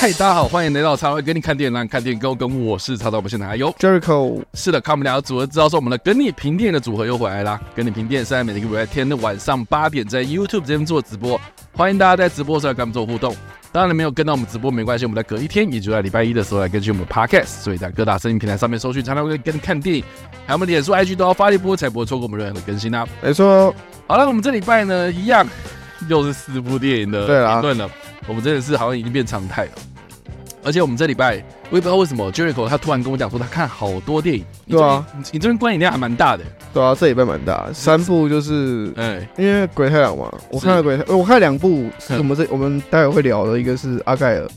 嗨，大家好，欢迎来到茶会跟你看电影，让看电影跟我跟我是茶道，我们现在还有 Jericho，是的，看我们两个组合知道说我们的跟你评电影的组合又回来啦。跟你评电影是在每个礼拜天的晚上八点在 YouTube 这边做直播，欢迎大家在直播时候跟我们做互动。当然没有跟到我们直播没关系，我们在隔一天，也就在礼拜一的时候来根据我们 Podcast，所以在各大声音平台上面搜寻茶道会跟你看电影，还有我们脸书 IG 都要发一波，才不会错过我们任何的更新啊。没错，好了，我们这礼拜呢一样又是四部电影的评论了，我们真的是好像已经变常态了。而且我们这礼拜，我也不知道为什么，Jericho 他突然跟我讲说他看好多电影。对啊，你，你这边观影量还蛮大的。对啊，这礼拜蛮大，三部就是，哎，因为鬼太郎嘛，我看了鬼太，我看了两部，我们这我们待会会聊的，一个是阿盖尔。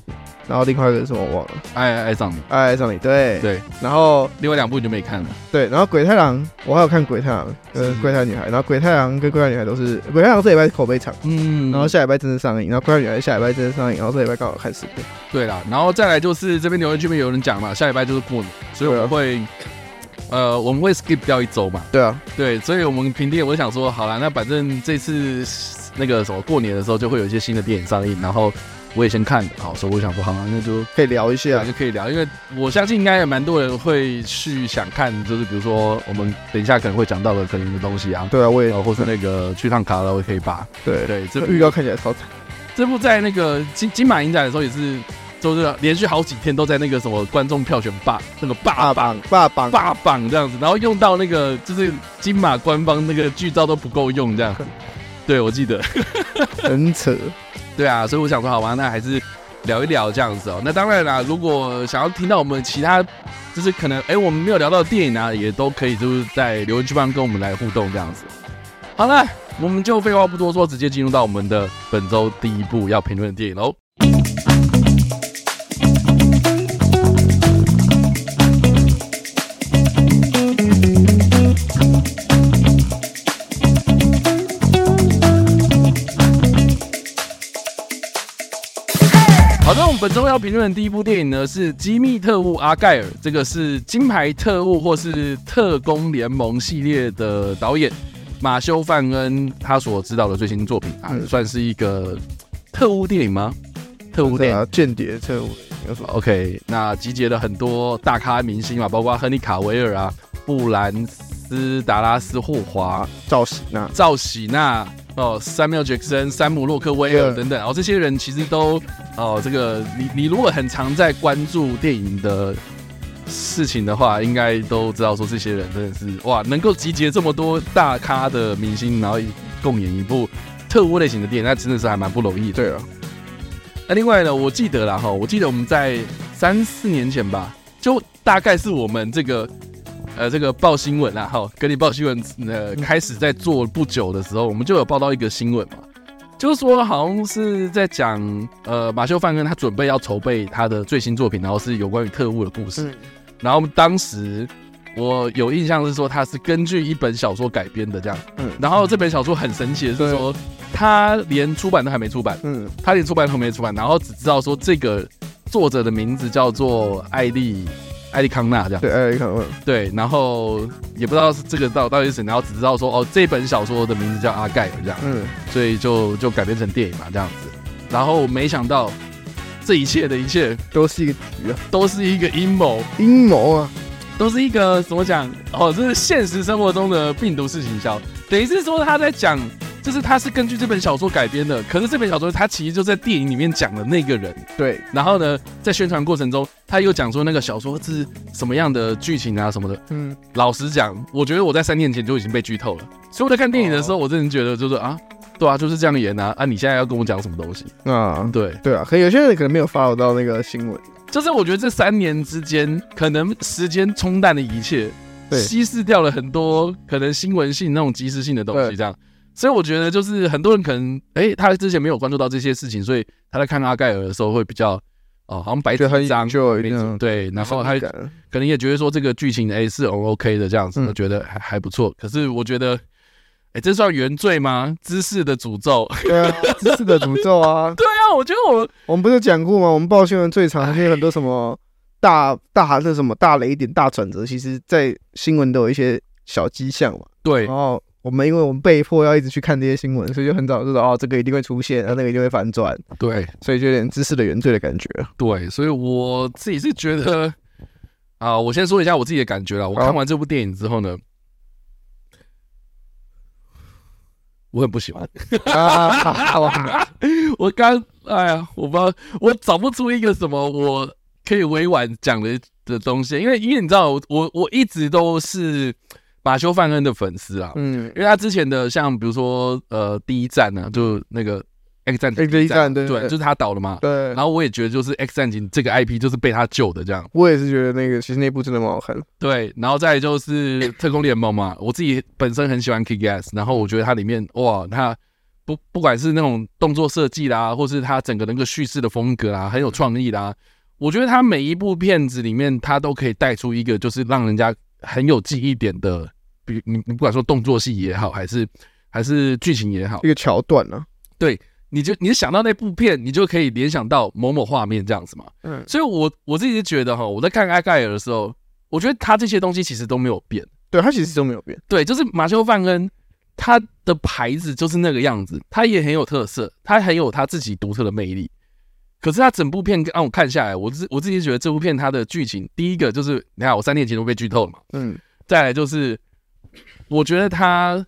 然后另外一个是什么我忘了，爱爱上你，爱爱上你，对对。然后另外两部你就没看了，对。然后鬼太郎，我还有看鬼太郎跟怪胎女孩。然后鬼太郎跟怪胎女孩都是鬼太郎这礼拜口碑长，嗯。然后下礼拜正式上映，然后怪胎女孩下礼拜正式上映，然后这礼拜刚好看十部。对啦，然后再来就是这边留言区面有人讲嘛，下礼拜就是过年，所以我们会，呃，我们会 skip 掉一周嘛。对啊，对，所以我们评电，我想说，好了，那反正这次那个什么过年的时候就会有一些新的电影上映，然后。我也先看的，好，所以我想说，好，那就可以聊一下，就可以聊，因为我相信应该有蛮多人会去想看，就是比如说我们等一下可能会讲到的可能的东西啊，对啊，我也，或是那个去趟卡拉 OK 吧，对对，这预告看起来超惨，这部在那个金金马影展的时候也是，就是连续好几天都在那个什么观众票选霸那个霸榜霸榜。霸榜这样子，然后用到那个就是金马官方那个 剧照都不够用这样，对我记得。很扯。对啊，所以我想说，好吧，那还是聊一聊这样子哦。那当然啦，如果想要听到我们其他，就是可能哎，我们没有聊到的电影啊，也都可以就是在留言区帮跟我们来互动这样子。好了，我们就废话不多说，直接进入到我们的本周第一部要评论的电影喽。本周要评论的第一部电影呢，是《机密特务阿盖尔》，这个是金牌特务或是特工联盟系列的导演马修·范恩他所执导的最新作品啊，算是一个特务电影吗？特务电影，间谍特务。OK，那集结了很多大咖明星嘛，包括亨利·卡维尔啊、布兰斯·达拉斯·霍华、赵喜娜、赵喜娜。哦，Samuel Jackson、山姆·洛克威尔等等，然后这些人其实都哦，这个你你如果很常在关注电影的事情的话，应该都知道说这些人真的是哇，能够集结这么多大咖的明星，然后共演一部特务类型的电影，那真的是还蛮不容易的。对啊，那另外呢，我记得啦哈，我记得我们在三四年前吧，就大概是我们这个。呃，这个报新闻啊，好，跟你报新闻，呃，开始在做不久的时候，我们就有报道一个新闻嘛，就是说好像是在讲，呃，马修·范恩他准备要筹备他的最新作品，然后是有关于特务的故事。嗯、然后当时我有印象是说，他是根据一本小说改编的这样。嗯。然后这本小说很神奇的是说，他连出版都还没出版。嗯。他连出版都还没出版，然后只知道说这个作者的名字叫做艾利。艾利康纳这样，对，艾利康纳，对，然后也不知道是这个到到底是谁，然后只知道说哦，这本小说的名字叫阿盖尔这样，嗯，所以就就改编成电影嘛这样子，然后没想到这一切的一切都是一个局啊，都是一个阴谋，阴谋啊，都是一个怎么讲哦，这是现实生活中的病毒式行销，等于是说他在讲。就是他是根据这本小说改编的，可是这本小说他其实就在电影里面讲的那个人。对，然后呢，在宣传过程中，他又讲说那个小说是什么样的剧情啊什么的。嗯，老实讲，我觉得我在三年前就已经被剧透了，所以我在看电影的时候，我真的觉得就是啊，对啊，就是这样演啊啊！你现在要跟我讲什么东西啊？对对啊，可有些人可能没有 follow 到那个新闻，就是我觉得这三年之间，可能时间冲淡了一切，稀释掉了很多可能新闻性那种即时性的东西，这样。所以我觉得，就是很多人可能，哎、欸，他之前没有关注到这些事情，所以他在看阿盖尔的时候会比较，哦，好像白纸一张，就对，然后他可能也觉得说这个剧情，哎、欸，是 OK 的这样子，我觉得还还不错。可是我觉得，哎、欸，这算原罪吗？知识的诅咒？对啊，知识的诅咒啊。对啊，我觉得我 我们不是讲过吗？我们报新闻最常有很多什么大大的什么大雷点、大转折，其实在新闻都有一些小迹象嘛。对，然后。我们因为我们被迫要一直去看这些新闻，所以就很早就知道哦，这个一定会出现，然后那个一定会反转。对，所以就有点知识的原罪的感觉。对，所以我自己是觉得啊，我先说一下我自己的感觉啦。我看完这部电影之后呢，我很不喜欢。我刚哎呀，我不知道，我找不出一个什么我可以委婉讲的的东西，因为因为你知道，我我我一直都是。马修·范恩的粉丝啊，嗯，因为他之前的像比如说呃，第一站呢，就那个 X 战警，第一站对，对，就是他导的嘛，对。然后我也觉得就是 X 战警这个 IP 就是被他救的这样。我也是觉得那个其实那部真的蛮好看。对，然后再就是特工联盟嘛，我自己本身很喜欢 Kick-Ass，然后我觉得它里面哇，它不不管是那种动作设计啦，或是它整个那个叙事的风格啊，很有创意啦。我觉得它每一部片子里面，它都可以带出一个就是让人家很有记忆点的。比你你不管说动作戏也好，还是还是剧情也好，一个桥段呢？对，你就你想到那部片，你就可以联想到某某画面这样子嘛。嗯，所以我我自己是觉得哈，我在看阿盖尔的时候，我觉得他这些东西其实都没有变。对，他其实都没有变。对，就是马修·范恩，他的牌子就是那个样子，他也很有特色，他很有他自己独特的魅力。可是他整部片让我看下来，我自我自己觉得这部片它的剧情，第一个就是你看我三年前都被剧透了嘛。嗯，再来就是。我觉得他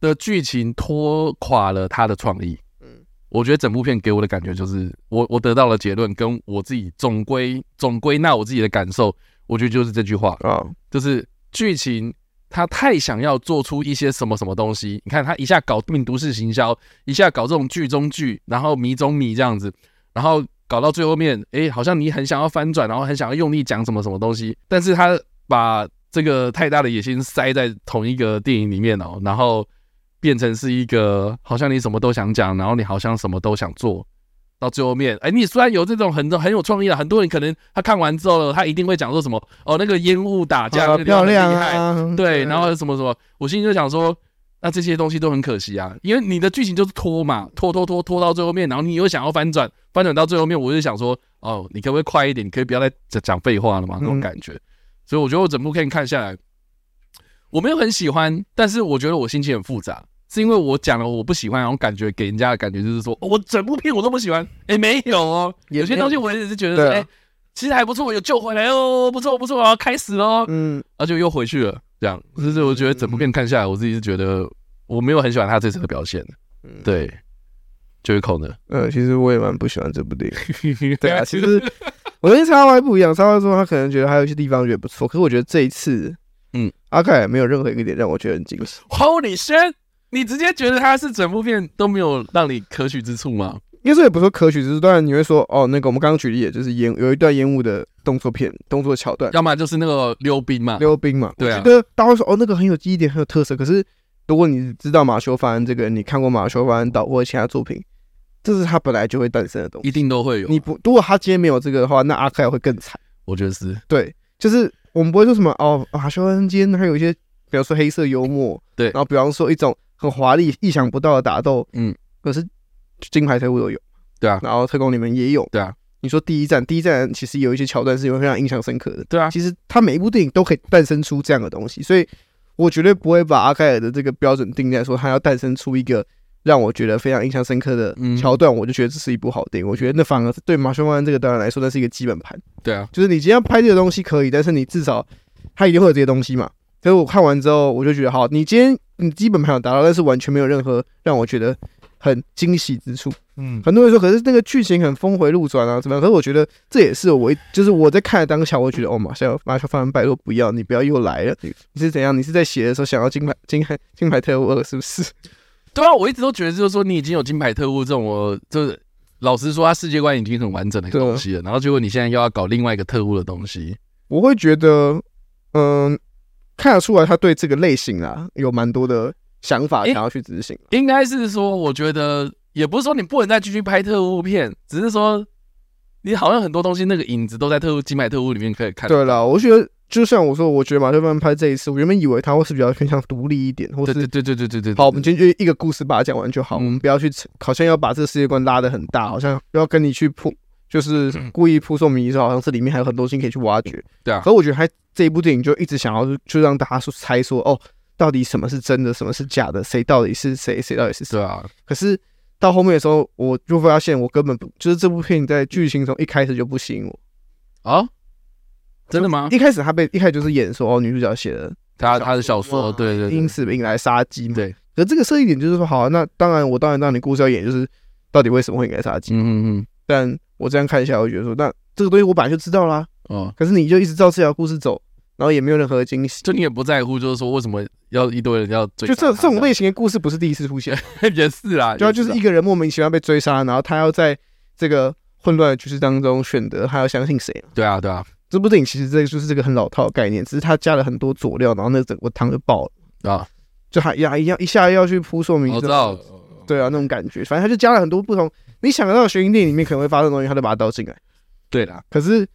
的剧情拖垮了他的创意。嗯，我觉得整部片给我的感觉就是，我我得到了结论，跟我自己总归总归纳我自己的感受，我觉得就是这句话啊，就是剧情他太想要做出一些什么什么东西。你看他一下搞病毒式行销，一下搞这种剧中剧，然后迷中迷这样子，然后搞到最后面，哎，好像你很想要翻转，然后很想要用力讲什么什么东西，但是他把。这个太大的野心塞在同一个电影里面哦，然后变成是一个好像你什么都想讲，然后你好像什么都想做，到最后面，哎，你虽然有这种很很有创意的，很多人可能他看完之后，他一定会讲说什么哦，那个烟雾打架很漂亮啊，对，然后什么什么，我心里就想说，那这些东西都很可惜啊，因为你的剧情就是拖嘛，拖拖拖拖到最后面，然后你又想要翻转，翻转到最后面，我就想说，哦，你可不可以快一点？你可以不要再讲废话了嘛，那种感觉。所以我觉得我整部片看下来，我没有很喜欢，但是我觉得我心情很复杂，是因为我讲了我不喜欢，然后感觉给人家的感觉就是说，哦、我整部片我都不喜欢。哎，没有哦，有些东西我也是觉得，哎、啊，其实还不错，我有救回来哦，不错不错啊，开始喽，嗯，而且又回去了，这样，就是我觉得整部片看下来，我自己是觉得我没有很喜欢他这次的表现，嗯，对，就是口呢，嗯，其实我也蛮不喜欢这部电影，对啊，其实。我跟叉 Y 不一样，叉 Y 说他可能觉得还有一些地方觉得不错，可是我觉得这一次，嗯，阿凯也没有任何一个点让我觉得很惊喜。Holy shit！你直接觉得他是整部片都没有让你可取之处吗？因为这也不说可取之处，当然你会说哦，那个我们刚刚举例，就是烟有一段烟雾的动作片，动作桥段，要么就是那个溜冰嘛，溜冰嘛，对啊。觉得大家会说哦，那个很有记忆点，很有特色。可是如果你知道马修·范恩这个人，你看过马修·范恩导或者其他作品。这是他本来就会诞生的东西，一定都会有。你不，如果他今天没有这个的话，那阿凯会更惨。我觉得是对，就是我们不会说什么哦，马修恩今天还有一些，比方说黑色幽默，对，然后比方说一种很华丽、意想不到的打斗，嗯，可是金牌特务都有，对啊，然后特工里面也有，对啊。你说第一站，第一站其实有一些桥段是有非常印象深刻的，对啊。其实他每一部电影都可以诞生出这样的东西，所以我绝对不会把阿盖尔的这个标准定在说他要诞生出一个。让我觉得非常印象深刻的桥段，我就觉得这是一部好电影。我觉得那反而是对马修·万恩这个导演来说，那是一个基本盘。对啊，就是你今天拍这个东西可以，但是你至少他一定会有这些东西嘛。所以我看完之后，我就觉得好，你今天你基本盘有达到，但是完全没有任何让我觉得很惊喜之处。嗯，很多人说，可是那个剧情很峰回路转啊，怎么样？可是我觉得这也是我，就是我在看的当下，我觉得哦，马修马修·范恩，拜托不要，你不要又来了。你是怎样？你是在写的时候想要金牌金牌金牌特务二是不是？对啊，我一直都觉得就是说，你已经有金牌特务这种，我就是老实说，他世界观已经很完整的东西了。然后结果你现在又要搞另外一个特务的东西，我会觉得，嗯，看得出来他对这个类型啊有蛮多的想法，想要去执行。应该是说，我觉得也不是说你不能再继续拍特务片，只是说你好像很多东西那个影子都在特务金牌特务里面可以看。对了，我觉得。就像我说，我觉得马修·范恩拍这一次，我原本以为他会是比较偏向独立一点，或是对对对对对对。好，我们今天就一个故事把它讲完就好，我们不要去好像要把这个世界观拉得很大，好像要跟你去铺，就是故意扑送迷，说好像是里面还有很多东西可以去挖掘。对啊。可我觉得他这一部电影就一直想要就让大家说猜说，哦，到底什么是真的，什么是假的，谁到底是谁，谁到底是谁？对啊。可是到后面的时候，我就发现我根本不就是这部片在剧情中一开始就不吸引我啊？真的吗？一开始他被一开始就是演说哦，女主角写的他他的小说，对对，因此引来杀机嘛。对。可这个设定点就是说，好，那当然我当然让你故事要演，就是到底为什么会引来杀机。嗯嗯嗯。但我这样看一下，我觉得说，那这个东西我本来就知道啦。哦。可是你就一直照这条故事走。然后也没有任何惊喜，就你也不在乎，就是说为什么要一堆人要追？就这这种类型的故事不是第一次出现，也是啦。主 要就是一个人莫名其妙被追杀，然后他要在这个混乱的局势当中选择他要相信谁。对啊，对啊。这部电影其实这个就是这个很老套的概念，只是他加了很多佐料，然后那整个汤就爆了啊！就还呀一样一下要去铺说明，我知道。对啊，那种感觉，反正他就加了很多不同你想得到悬疑电影里面可能会发生的东西，他就把它倒进来。对啦，可是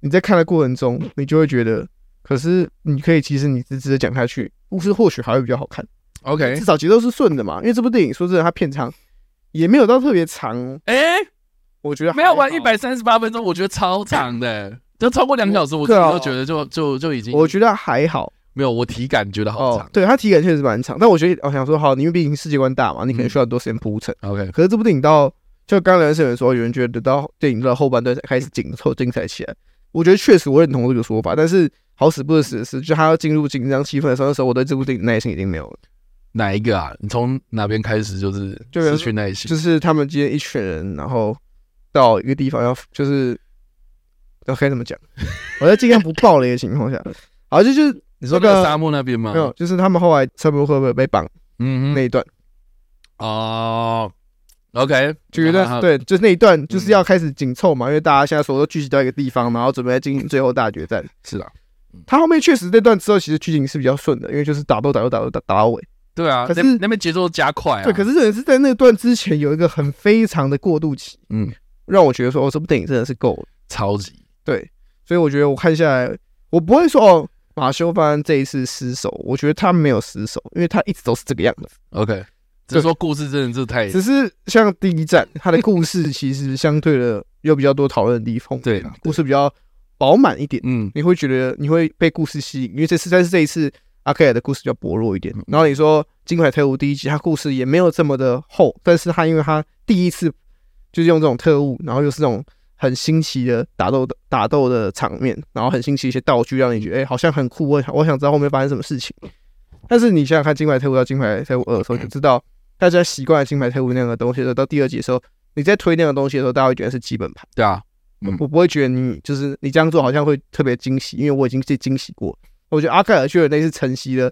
你在看的过程中，你就会觉得。可是你可以，其实你直直的讲下去，故事或许还会比较好看。OK，至少节奏是顺的嘛。因为这部电影说真的，它片长也没有到特别长。哎，我觉得没有完一百三十八分钟，我觉得超长的，就超过两小时，我自己都觉得就就就已经。我觉得还好，没有我体感觉得好长。对，它体感确实蛮长，但我觉得我想说，好，因为毕竟世界观大嘛，你可能需要很多时间铺陈。OK，可是这部电影到就刚才有人说，有人觉得到电影到后半段才开始紧凑精彩起来。我觉得确实我认同这个说法，但是。好死不死的是，就他要进入紧张气氛的时候，那时候我对这部电影耐心已经没有了。哪一个啊？你从哪边开始就是失去耐心？就是他们今天一群人，然后到一个地方要，就是要该怎么讲？我在尽量不爆雷的情况下，好，就就是你说在沙漠那边吗？没有，就是他们后来差不多会不会被绑？嗯，那一段。哦，OK，就一段对，就是那一段就是要开始紧凑嘛，因为大家现在所有都聚集到一个地方，然后准备来进行最后大决战。是啊。他后面确实那段之后，其实剧情是比较顺的，因为就是打斗打斗打斗打打到尾。对啊，可是那边节奏加快啊。对，可是这也是在那段之前有一个很非常的过渡期，嗯，让我觉得说哦，这部电影真的是够了，超级对。所以我觉得我看下来，我不会说哦，马修·范恩这一次失手，我觉得他没有失手，因为他一直都是这个样子。OK，只是说故事真的是太，只是像第一站，它的故事其实相对的有比较多讨论的地方，对，故事比较。饱满一点，嗯，你会觉得你会被故事吸引，因为这次但是这一次阿克尔的故事比较薄弱一点。然后你说《金牌特务》第一集，他故事也没有这么的厚，但是他因为他第一次就是用这种特务，然后又是那种很新奇的打斗的打斗的场面，然后很新奇一些道具，让你觉得哎、欸、好像很酷，我我想知道后面发生什么事情。但是你想想看《金牌特务》到《金牌特务二》的时候，就知道大家习惯了《金牌特务》那样的东西的时候，到第二集的时候，你在推那个东西的时候，大家会觉得是基本盘，对啊。我我不会觉得你就是你这样做好像会特别惊喜，因为我已经被惊喜过。我觉得阿盖尔确实那是承袭了，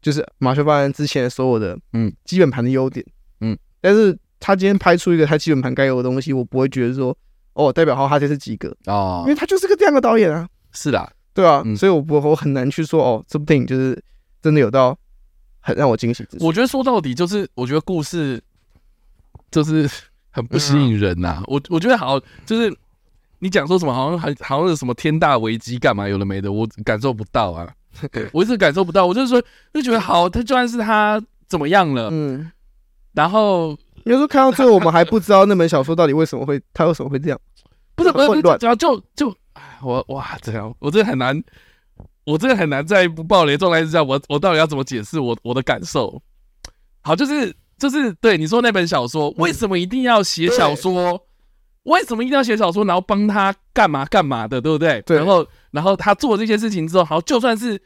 就是马修·巴恩之前所有的嗯。基本盘的优点，嗯，但是他今天拍出一个他基本盘该有的东西，我不会觉得说哦代表好他这是及格。哦，因为他就是个这样的导演啊，是的，对啊，所以我不我很难去说哦这部电影就是真的有到很让我惊喜。我觉得说到底就是我觉得故事就是很不吸引人呐、啊，我我觉得好就是。你讲说什么？好像还好像有什么天大危机干嘛？有的没的，我感受不到啊！我一直感受不到。我就是说，就觉得好，他就算是他怎么样了，嗯，然后有时候看到最后，我们还不知道那本小说到底为什么会，他为什么会这样？不是，不是，不是，只要就就，我哇，这样我真的很难，我真的很难在不爆雷状态之下，我我到底要怎么解释我我的感受？好，就是就是对你说那本小说，为什么一定要写小说？为什么一定要写小说，然后帮他干嘛干嘛的，对不对？对。然后，然后他做这些事情之后，好，就算是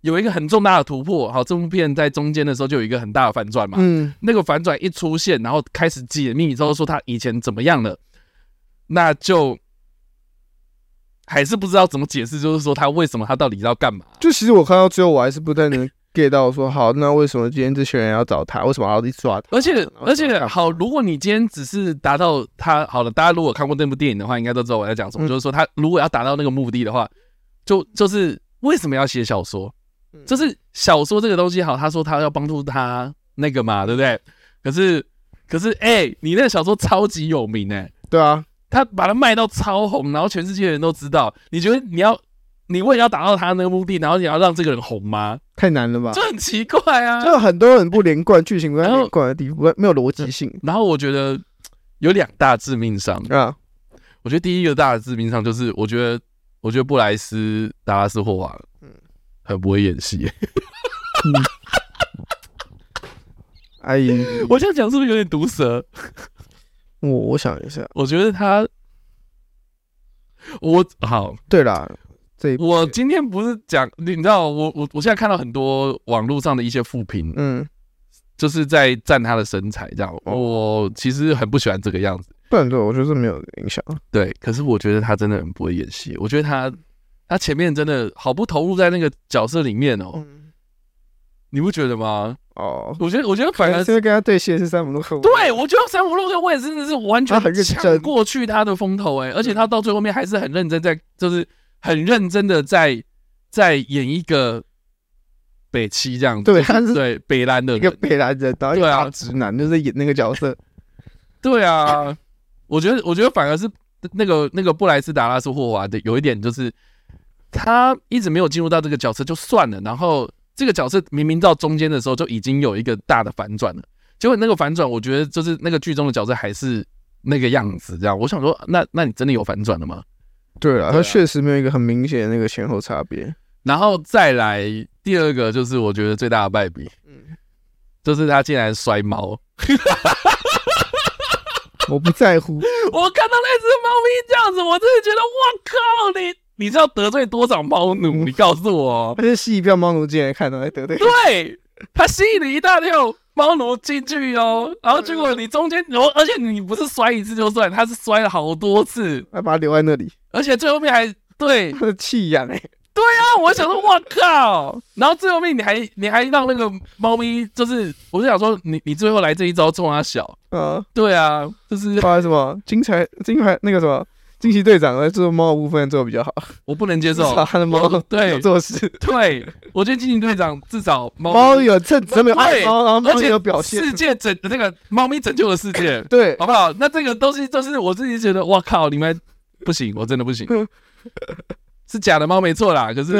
有一个很重大的突破，好，这部片在中间的时候就有一个很大的反转嘛。嗯。那个反转一出现，然后开始解密之后说他以前怎么样了，那就还是不知道怎么解释，就是说他为什么他到底要干嘛？就其实我看到最后，我还是不太能。get 到说好，那为什么今天这些人要找他？为什么要去抓他？而且而且好，如果你今天只是达到他好了，大家如果看过那部电影的话，应该都知道我在讲什么。嗯、就是说，他如果要达到那个目的的话，就就是为什么要写小说？就是小说这个东西好，他说他要帮助他那个嘛，对不对？可是可是哎、欸，你那个小说超级有名哎、欸，对啊，他把它卖到超红，然后全世界人都知道。你觉得你要？你为了要达到他那个目的，然后你要让这个人红吗？太难了吧？这很奇怪啊！就很多人不连贯，剧情不连贯的地方，没有逻辑性。然后我觉得有两大致命伤啊。我觉得第一个大的致命伤就是，我觉得我觉得布莱斯·达拉斯·霍华，嗯，很不会演戏。阿姨，我这样讲是不是有点毒舌？我我想一下，我觉得他，我好。对啦，这我今天不是讲，你知道，我我我现在看到很多网络上的一些负评，嗯，就是在赞他的身材，这样，我其实很不喜欢这个样子。不然对，我觉得是没有影响。对，可是我觉得他真的很不会演戏，我觉得他他前面真的好不投入在那个角色里面哦、你不觉得吗？哦，我觉得，我觉得反而是跟他对戏是山姆洛克。对，我觉得山姆洛克我也真的是完全抢过去他的风头哎、欸，而且他到最后面还是很认真在，就是很认真的在在演一个北七这样子。对，他是对北兰的一个北兰人，然后对啊，直男就是演那个角色。对啊，我觉得，我觉得反而是那个那个布莱斯达拉斯霍华的有一点就是他一直没有进入到这个角色就算了，然后。这个角色明明到中间的时候就已经有一个大的反转了，结果那个反转，我觉得就是那个剧中的角色还是那个样子，这样。我想说，那那你真的有反转了吗？对啊，他确实没有一个很明显的那个前后差别。然后再来第二个，就是我觉得最大的败笔，嗯，就是他竟然摔猫。我不在乎，我看到那只猫咪这样子，我真的觉得，我靠你！你知道得罪多少猫奴？你告诉我，他是吸一票猫奴进来看到，还得罪。对，他吸引了一大票猫奴进去哦，然后结果你中间，然后而且你不是摔一次就算，他是摔了好多次，还把他留在那里，而且最后面还对，他是弃养哎。对啊，我想说，我靠！然后最后面你还你还让那个猫咪，就是我就想说，你你最后来这一招冲他小啊？对啊，就是发什么精彩精彩那个什么。惊奇队长在做猫的部分做的比较好，我不能接受他的猫对做事。对，我觉得惊奇队长至少猫有趁真没有爱猫，然后而且有表现。世界拯那个猫咪拯救了世界，对，好不好？那这个东西就是我自己觉得，哇靠，你们不行，我真的不行，是假的猫没错啦。可是，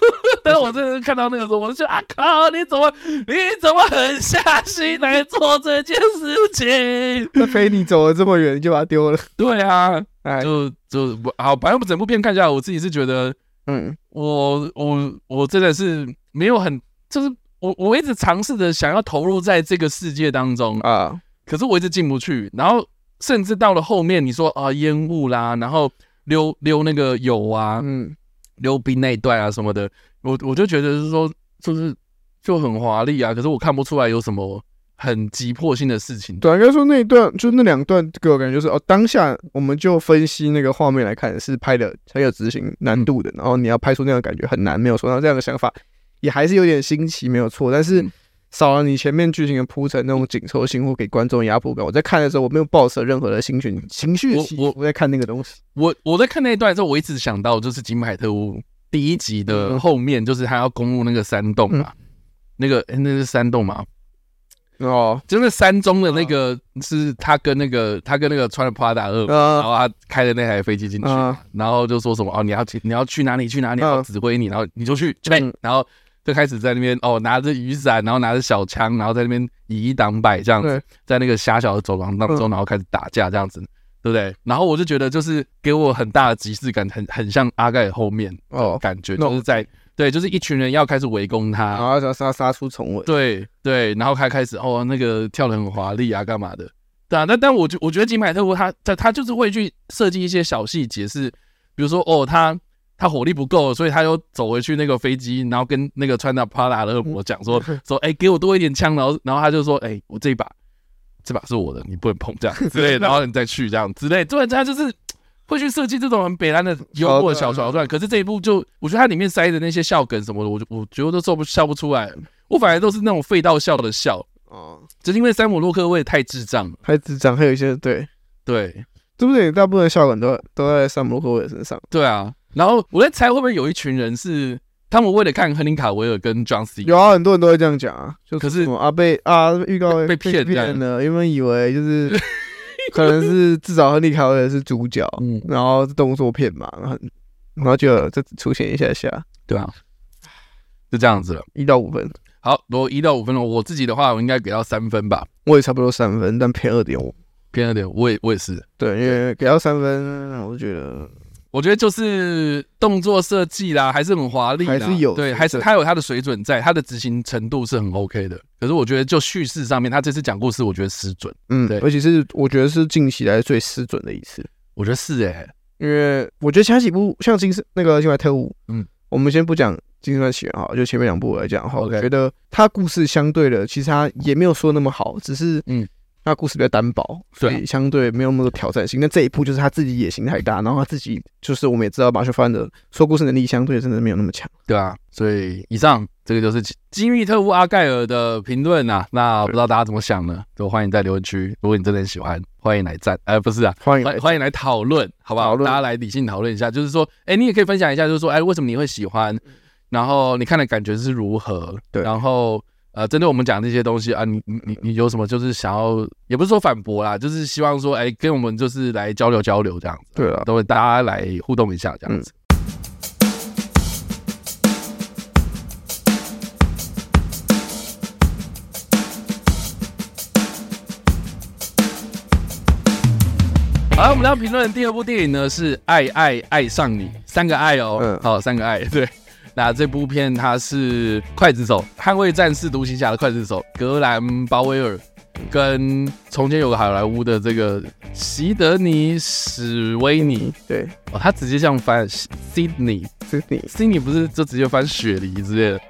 但是我真的看到那个时候，我就觉得啊靠，你怎么你怎么狠下心来做这件事情？那陪你走了这么远，你就把它丢了？对啊。就就好，反正整部片看下来，我自己是觉得，嗯，我我我真的是没有很，就是我我一直尝试着想要投入在这个世界当中啊，可是我一直进不去，然后甚至到了后面，你说啊烟雾啦，然后溜溜那个油啊，嗯，溜冰那一段啊什么的，我我就觉得是说就是就很华丽啊，可是我看不出来有什么。很急迫性的事情，对，应该说那一段就那两段给我感觉就是哦，当下我们就分析那个画面来看是拍的很有执行难度的，然后你要拍出那样的感觉很难，没有错。然后这样的想法也还是有点新奇，没有错。但是少了你前面剧情的铺陈，那种紧凑性或给观众压迫感，我在看的时候我没有抱持任何的心情情绪起伏，我我在看那个东西。我我在看那一段的时候，我一直想到就是《金牌特务》第一集的后面，就是他要攻入那个山洞嘛，嗯、那个、欸、那是山洞嘛。哦，就是山中的那个是他跟那个他跟那个穿了 Prada 二，然后他开的那台飞机进去，然后就说什么哦，你要去你要去哪里去哪里，要指挥你，然后你就去，然后就开始在那边哦拿着雨伞，然后拿着小枪，然后在那边以一挡百这样子，在那个狭小的走廊当中，然后开始打架这样子，对不对？然后我就觉得就是给我很大的即视感，很很像阿盖后面哦。感觉，就是在。对，就是一群人要开始围攻他，然后要杀杀出重围。对对，然后开开始哦，那个跳的很华丽啊，干嘛的？对啊，但但我觉我觉得金牌特务他他他就是会去设计一些小细节，是比如说哦，他他火力不够，所以他又走回去那个飞机，然后跟那个穿着 Prada 的恶魔讲说说，哎，给我多一点枪，然后然后他就说，哎，我这一把这把是我的，你不能碰这样之类的，然后你再去这样之类，对，他就是。会去设计这种很北兰的幽默的。小桥段，可是这一部就我觉得它里面塞的那些笑梗什么的，我就我觉得都笑不笑不出来，我反而都是那种废到笑的笑。哦，只是因为山姆洛克我也太智障了，太智障，还有一些对。对，对不对？大部分笑梗都都在山姆洛克威尔身上，对啊。然后我在猜会不会有一群人是他们为了看亨利卡维尔跟 John C，有啊，很多人都会这样讲啊，就可是啊被啊预告被骗了，因为以为就是。可能是至少亨利卡维尔是主角，嗯，然后是动作片嘛，然后然后就就出现一下下，对啊，就这样子了，一到五分。好，如果一到五分了，我自己的话，我应该给到三分吧。我也差不多三分，但偏二点五，偏二点五，我也我也是。对，因为给到三分，我就觉得我觉得就是动作设计啦，还是很华丽，还是有对，还是他有他的水准在，他的执行程度是很 OK 的。可是我觉得就叙事上面，他这次讲故事，我觉得失准。嗯，对，而且是我觉得是近期来最失准的一次。我觉得是诶、欸，因为我觉得其他几部像金士那个《金牌特务》，嗯，我们先不讲《金士起源》哈，就前面两部来讲哈.我觉得他故事相对的，其实他也没有说那么好，只是嗯。那故事比较单薄，所以相对没有那么多挑战性。那这一部就是他自己野心太大，然后他自己就是我们也知道马修·范的说故事能力相对真的没有那么强，对啊。所以以上这个就是《机密特务阿盖尔》的评论啊。那不知道大家怎么想呢？都欢迎在留言区，如果你真的很喜欢，欢迎来赞。呃，不是啊，欢迎欢迎来讨论，好不好？大家来理性讨论一下，就是说，哎，你也可以分享一下，就是说，哎，为什么你会喜欢？然后你看的感觉是如何？对，然后。呃，针对我们讲这些东西啊，你你你你有什么就是想要，也不是说反驳啦，就是希望说，哎，跟我们就是来交流交流这样子。对啊，都会大家来互动一下这样子。嗯、好，我们要评论的第二部电影呢是《爱爱爱上你》，三个爱哦，嗯，好，三个爱，对。那这部片它是刽子手，捍卫战士独行侠的刽子手格兰鲍威尔，跟从前有个好莱坞的这个席德尼史威尼，对。哦，他直接这样翻 Sydney，Sydney，Sydney 不是就直接翻雪梨之类的。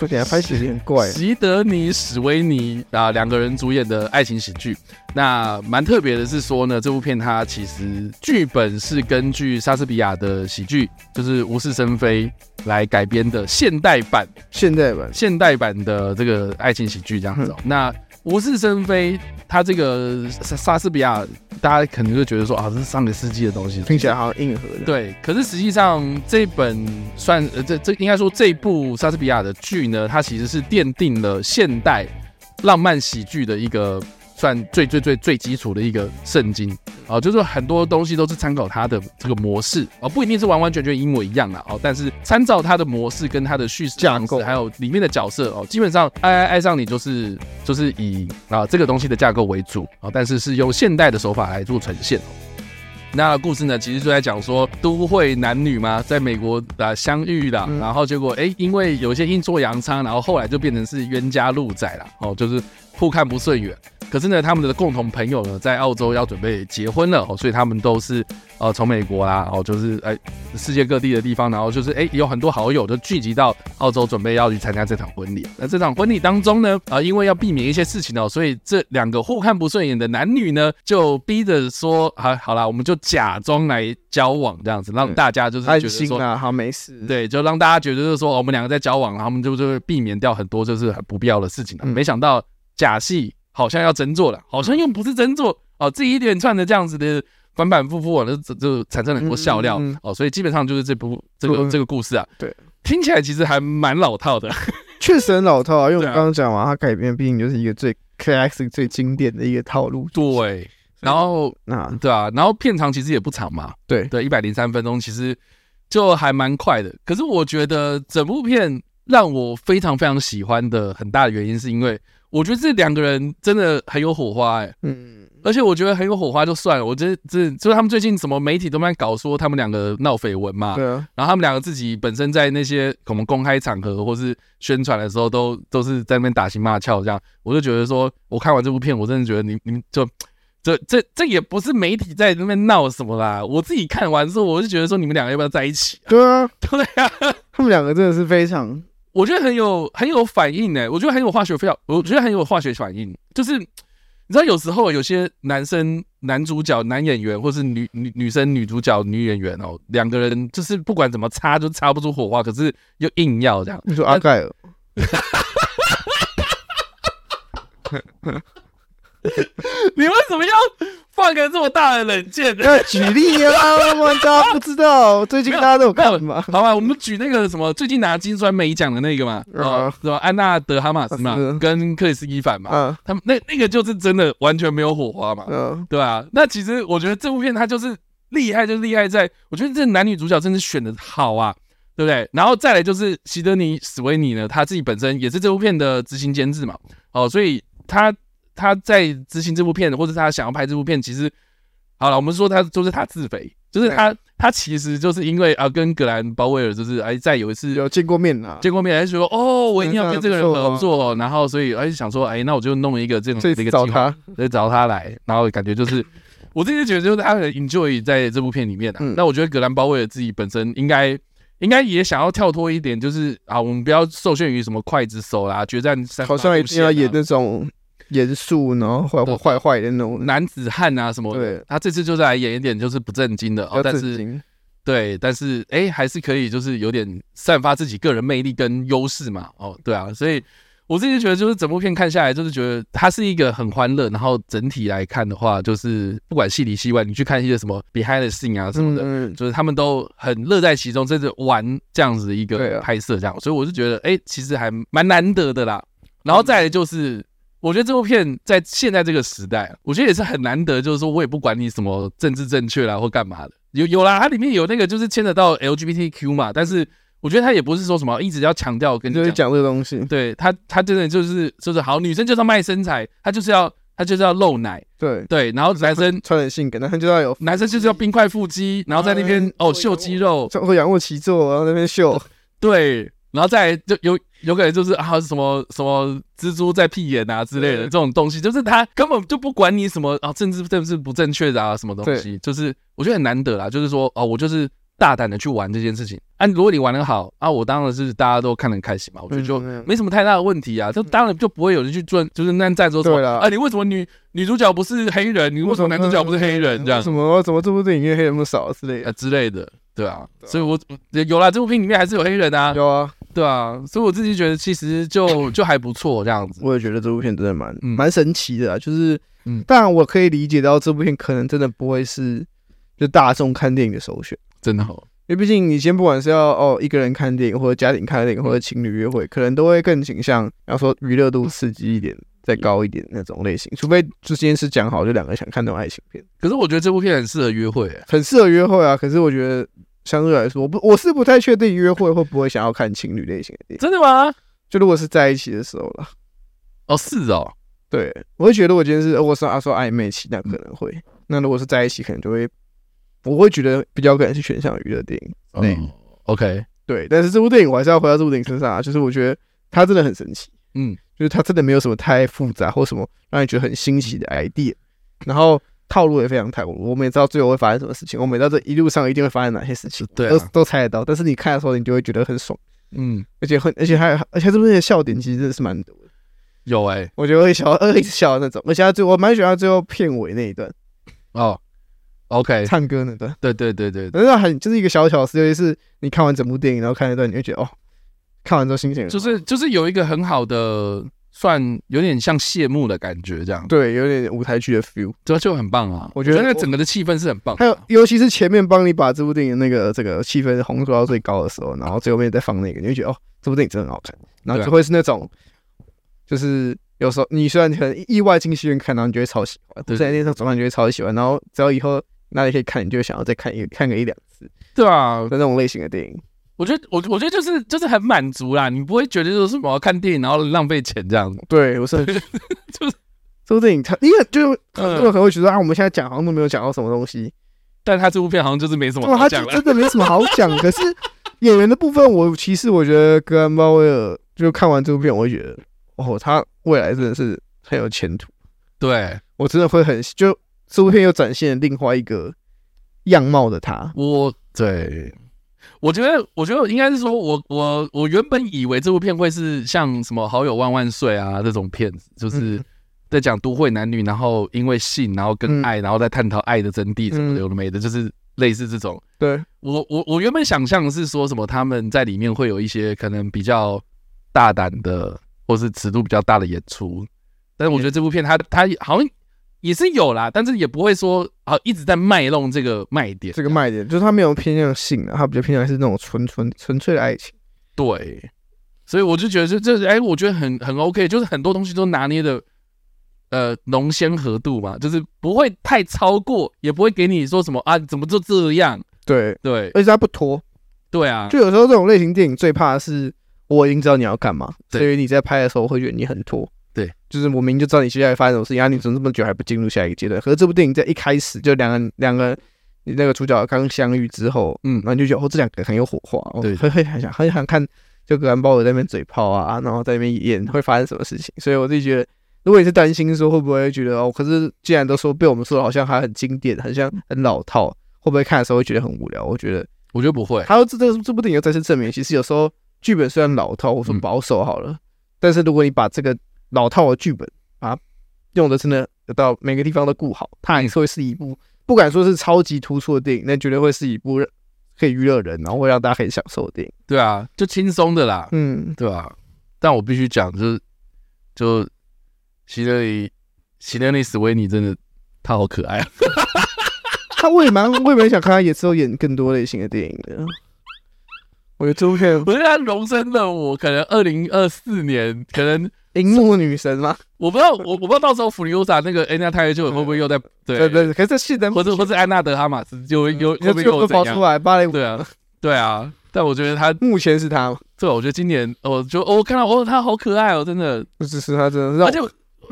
说起来拍起有点怪。席德尼·史威尼啊，两个人主演的爱情喜剧。那蛮特别的是说呢，这部片它其实剧本是根据莎士比亚的喜剧，就是《无事生非》来改编的现代版。现代版，现代版的这个爱情喜剧这样子。那无事生非，他这个莎莎士比亚，大家可能就觉得说啊，这是上个世纪的东西，听起来好像硬核的。对，可是实际上这本算呃，这这应该说这部莎士比亚的剧呢，它其实是奠定了现代浪漫喜剧的一个。算最最最最基础的一个圣经啊，就是很多东西都是参考它的这个模式啊，不一定是完完全全一模一样啦，哦，但是参照它的模式跟它的叙事架构，还有里面的角色哦，基本上爱爱爱上你就是就是以啊这个东西的架构为主啊，但是是用现代的手法来做呈现。那故事呢，其实就在讲说都会男女嘛，在美国啊相遇了，然后结果哎，因为有些阴错阳差，然后后来就变成是冤家路窄了哦，就是互看不顺眼。可是呢，他们的共同朋友呢，在澳洲要准备结婚了哦，所以他们都是呃从美国啦哦，就是哎世界各地的地方，然后就是哎有很多好友都聚集到澳洲，准备要去参加这场婚礼。那这场婚礼当中呢，啊，因为要避免一些事情哦，所以这两个互看不顺眼的男女呢，就逼着说，好，好啦，我们就假装来交往这样子，让大家就是觉得说啊，好没事，对，就让大家觉得就是说我们两个在交往，他们就就会避免掉很多就是很不必要的事情。没想到假戏。好像要真做了，好像又不是真做哦，这一连串的这样子的反反复复，就就产生了很多笑料嗯嗯嗯。哦，所以基本上就是这部这个、嗯、这个故事啊，对，听起来其实还蛮老套的，确实很老套啊，因为我刚刚讲完，它改编毕竟就是一个最 classic 最经典的一个套路，对，然后那对啊，然后片长其实也不长嘛，对。对，一百零三分钟，其实就还蛮快的，可是我觉得整部片让我非常非常喜欢的很大的原因是因为。我觉得这两个人真的很有火花哎、欸，嗯，而且我觉得很有火花就算了，我觉得这就是他们最近什么媒体都在搞说他们两个闹绯闻嘛，对啊，然后他们两个自己本身在那些可能公开场合或是宣传的时候都都是在那边打情骂俏这样，我就觉得说，我看完这部片，我真的觉得你你们就这这这也不是媒体在那边闹什么啦，我自己看完之后，我就觉得说你们两个要不要在一起、啊？对啊，对啊，他们两个真的是非常。我觉得很有很有反应呢，我觉得很有化学非常，我觉得很有化学反应。就是你知道，有时候有些男生男主角男演员，或是女女女生女主角女演员哦，两个人就是不管怎么擦就擦不出火花，可是又硬要这样。你说阿盖尔？你为什么要放个这么大的冷箭？要举例啊！大家不知道，最近大家都有看吗？好吧，我们举那个什么，最近拿金酸梅奖的那个嘛，啊，什么？安娜德哈马斯嘛，跟克里斯伊凡嘛，他们那那个就是真的完全没有火花嘛，对吧？那其实我觉得这部片它就是厉害，就厉害在，我觉得这男女主角真的选的好啊，对不对？然后再来就是席德尼史威尼呢，他自己本身也是这部片的执行监制嘛，哦，所以他。他在执行这部片，或者他想要拍这部片，其实好了，我们说他就是他自肥，就是他他其实就是因为啊跟格兰鲍威尔就是哎再有一次有见过面啊，见过面还是说哦我一定要跟这个人合作，然后所以而且想说哎那我就弄一个这种这个找他，所以找他来，然后感觉就是 我自己觉得就是他很 enjoy 在这部片里面啊。那我觉得格兰鲍威尔自己本身应该。应该也想要跳脱一点，就是啊，我们不要受限于什么刽子手啦，决战三，好像一定要演那种严肃，然后坏坏坏的那种男子汉啊什么的。对，他这次就是来演一点就是不正经的，哦，但是对，但是哎、欸，还是可以就是有点散发自己个人魅力跟优势嘛。哦，对啊，所以。我自己觉得，就是整部片看下来，就是觉得它是一个很欢乐。然后整体来看的话，就是不管戏里戏外，你去看一些什么 behind the scene 啊什么的，嗯嗯、就是他们都很乐在其中，在这玩这样子的一个拍摄，这样。啊、所以我是觉得，哎、欸，其实还蛮难得的啦。然后再来就是，我觉得这部片在现在这个时代，我觉得也是很难得。就是说我也不管你什么政治正确啦或干嘛的，有有啦，它里面有那个就是牵扯到 LGBTQ 嘛，但是。我觉得他也不是说什么一直要强调跟你讲讲这个东西，对他，他真的就是就是好，女生就是要卖身材，他就是要他就是要露奶，对对，然后男生穿很性感，男生就要有，男生就是要冰块腹肌，然后在那边哦秀肌肉，或仰卧起坐，然后在那边秀，对，然后再就有有可能就是啊什么什么蜘蛛在屁眼啊之类的这种东西，就是他根本就不管你什么啊政治政治不正确的啊什么东西，就是我觉得很难得啦，就是说哦我就是。大胆的去玩这件事情，啊，如果你玩的好啊，我当然是大家都看得很开心嘛，我觉得就没什么太大的问题啊，就当然就不会有人去钻，就是那在说什么啊，你为什么女女主角不是黑人，你为什么男主角不是黑人这样？什么怎么这部电影里面黑人那么少之类的。之类的，对啊，所以我有啦，这部片里面还是有黑人啊，有啊，对啊，所以我自己觉得其实就就还不错这样子，我也觉得这部片真的蛮蛮神奇的，啊就是嗯，当然我可以理解到这部片可能真的不会是就大众看电影的首选，真的好。因为毕竟你先不管是要哦一个人看电影，或者家庭看电影，或者情侣约会，可能都会更倾向要说娱乐度刺激一点，再高一点那种类型。除非就今天是讲好就两个想看那种爱情片。可是我觉得这部片很适合约会，很适合约会啊。可是我觉得相对来说，我不我是不太确定约会会不会想要看情侣类型的电影。真的吗？就如果是在一起的时候了。哦，是哦。对，我会觉得我今天是如果是啊说暧昧期，那可能会。那如果是在一起，可能就会。我会觉得比较可能是选项娱乐电影。嗯，OK，对，但是这部电影我还是要回到这部电影身上啊，就是我觉得它真的很神奇，嗯，就是它真的没有什么太复杂或什么让你觉得很新奇的 idea，然后套路也非常套路，我们也知道最后会发生什么事情，我们也知道这一路上一定会发生哪些事情，对、啊，都都猜得到，但是你看的时候你就会觉得很爽，嗯，而且很，而且还而且这部电影笑点其实真的是蛮多的，有哎、欸，我觉得会笑，呃，一直笑的那种，而且他最我蛮喜欢他最后片尾那一段，哦。OK，唱歌那段，对对对对，但是很就是一个小巧思，尤其是你看完整部电影，然后看一段，你会觉得哦，看完之后心情就是就是有一个很好的，算有点像谢幕的感觉，这样。对，有点舞台剧的 feel，这就很棒啊！我觉得那个整个的气氛是很棒，还有尤其是前面帮你把这部电影那个这个气氛烘托到最高的时候，然后最后面再放那个，你会觉得哦，这部电影真的很好看，然后就会是那种，就是有时候你虽然可能意外进戏院看，然后你就会超喜欢，对，在那场总上你就会超喜欢，然后只要以后。那里可以看，你就想要再看一看个一两次，对啊，那种类型的电影，我觉得我我觉得就是就是很满足啦，你不会觉得就是我要看电影然后浪费钱这样子。对，我是就是这部电影它，因为就很多人可能会觉得啊，我们现在讲好像都没有讲到什么东西，但他这部片好像就是没什么好讲了，真的没什么好讲。可是演员的部分，我其实我觉得格兰鲍威尔就看完这部片，我会觉得哦，他未来真的是很有前途。对，我真的会很就。这部片又展现了另外一个样貌的他。我对，我觉得，我觉得应该是说，我我我原本以为这部片会是像什么《好友万万岁》啊这种片子，就是在讲都会男女，然后因为性，然后跟爱，然后再探讨爱的真谛什么的，有的没的，就是类似这种。对，我我我原本想象是说什么他们在里面会有一些可能比较大胆的，或是尺度比较大的演出，但是我觉得这部片它它好像。也是有啦，但是也不会说啊一直在卖弄这个卖点。这个卖点就是他没有偏向性啊，他比较偏向是那种纯纯纯粹的爱情。对，所以我就觉得这这哎，我觉得很很 OK，就是很多东西都拿捏的呃浓鲜合度嘛，就是不会太超过，也不会给你说什么啊怎么就这样。对对，而且他不拖。对啊，就有时候这种类型电影最怕的是我已经知道你要干嘛，所以你在拍的时候会觉得你很拖。对，就是我明明就知道你接下来发生什么事情，啊，你怎么这么久还不进入下一个阶段？可是这部电影在一开始就两个两个，你那个主角刚相遇之后，嗯，然后你就觉得哦，这两个很有火花，对，会 会很想很想看，就格兰鲍尔在那边嘴炮啊，然后在那边演会发生什么事情。所以我自己觉得，如果你是担心说会不会觉得哦，可是既然都说被我们说的好像还很经典，很像很老套，会不会看的时候会觉得很无聊？我觉得，我觉得不会。还有这这这部电影又再次证明，其实有时候剧本虽然老套或者说保守好了，嗯、但是如果你把这个老套的剧本啊用的真的到每个地方都顾好，它还是会是一部。不敢说是超级突出的电影，那绝对会是一部可以娱乐人，然后会让大家可以享受的电影。对啊，就轻松的啦，嗯，对吧、啊？但我必须讲，就是就希德里希德里史维尼真的他好可爱啊！他我也蛮我也蛮想看他也之后演更多类型的电影的。我觉得这部片不是他荣升了我，可能二零二四年可能。荧幕女神吗？我不知道，我我不知道到时候弗里乌萨那个安娜泰勒就会不会又在对对对，可是现在或者或者安娜德哈马斯就又又又爆出来芭蕾舞，对啊对啊，但我觉得他目前是他，对，我觉得今年我就我看到哦，他好可爱哦，真的，不是是他真的，而且。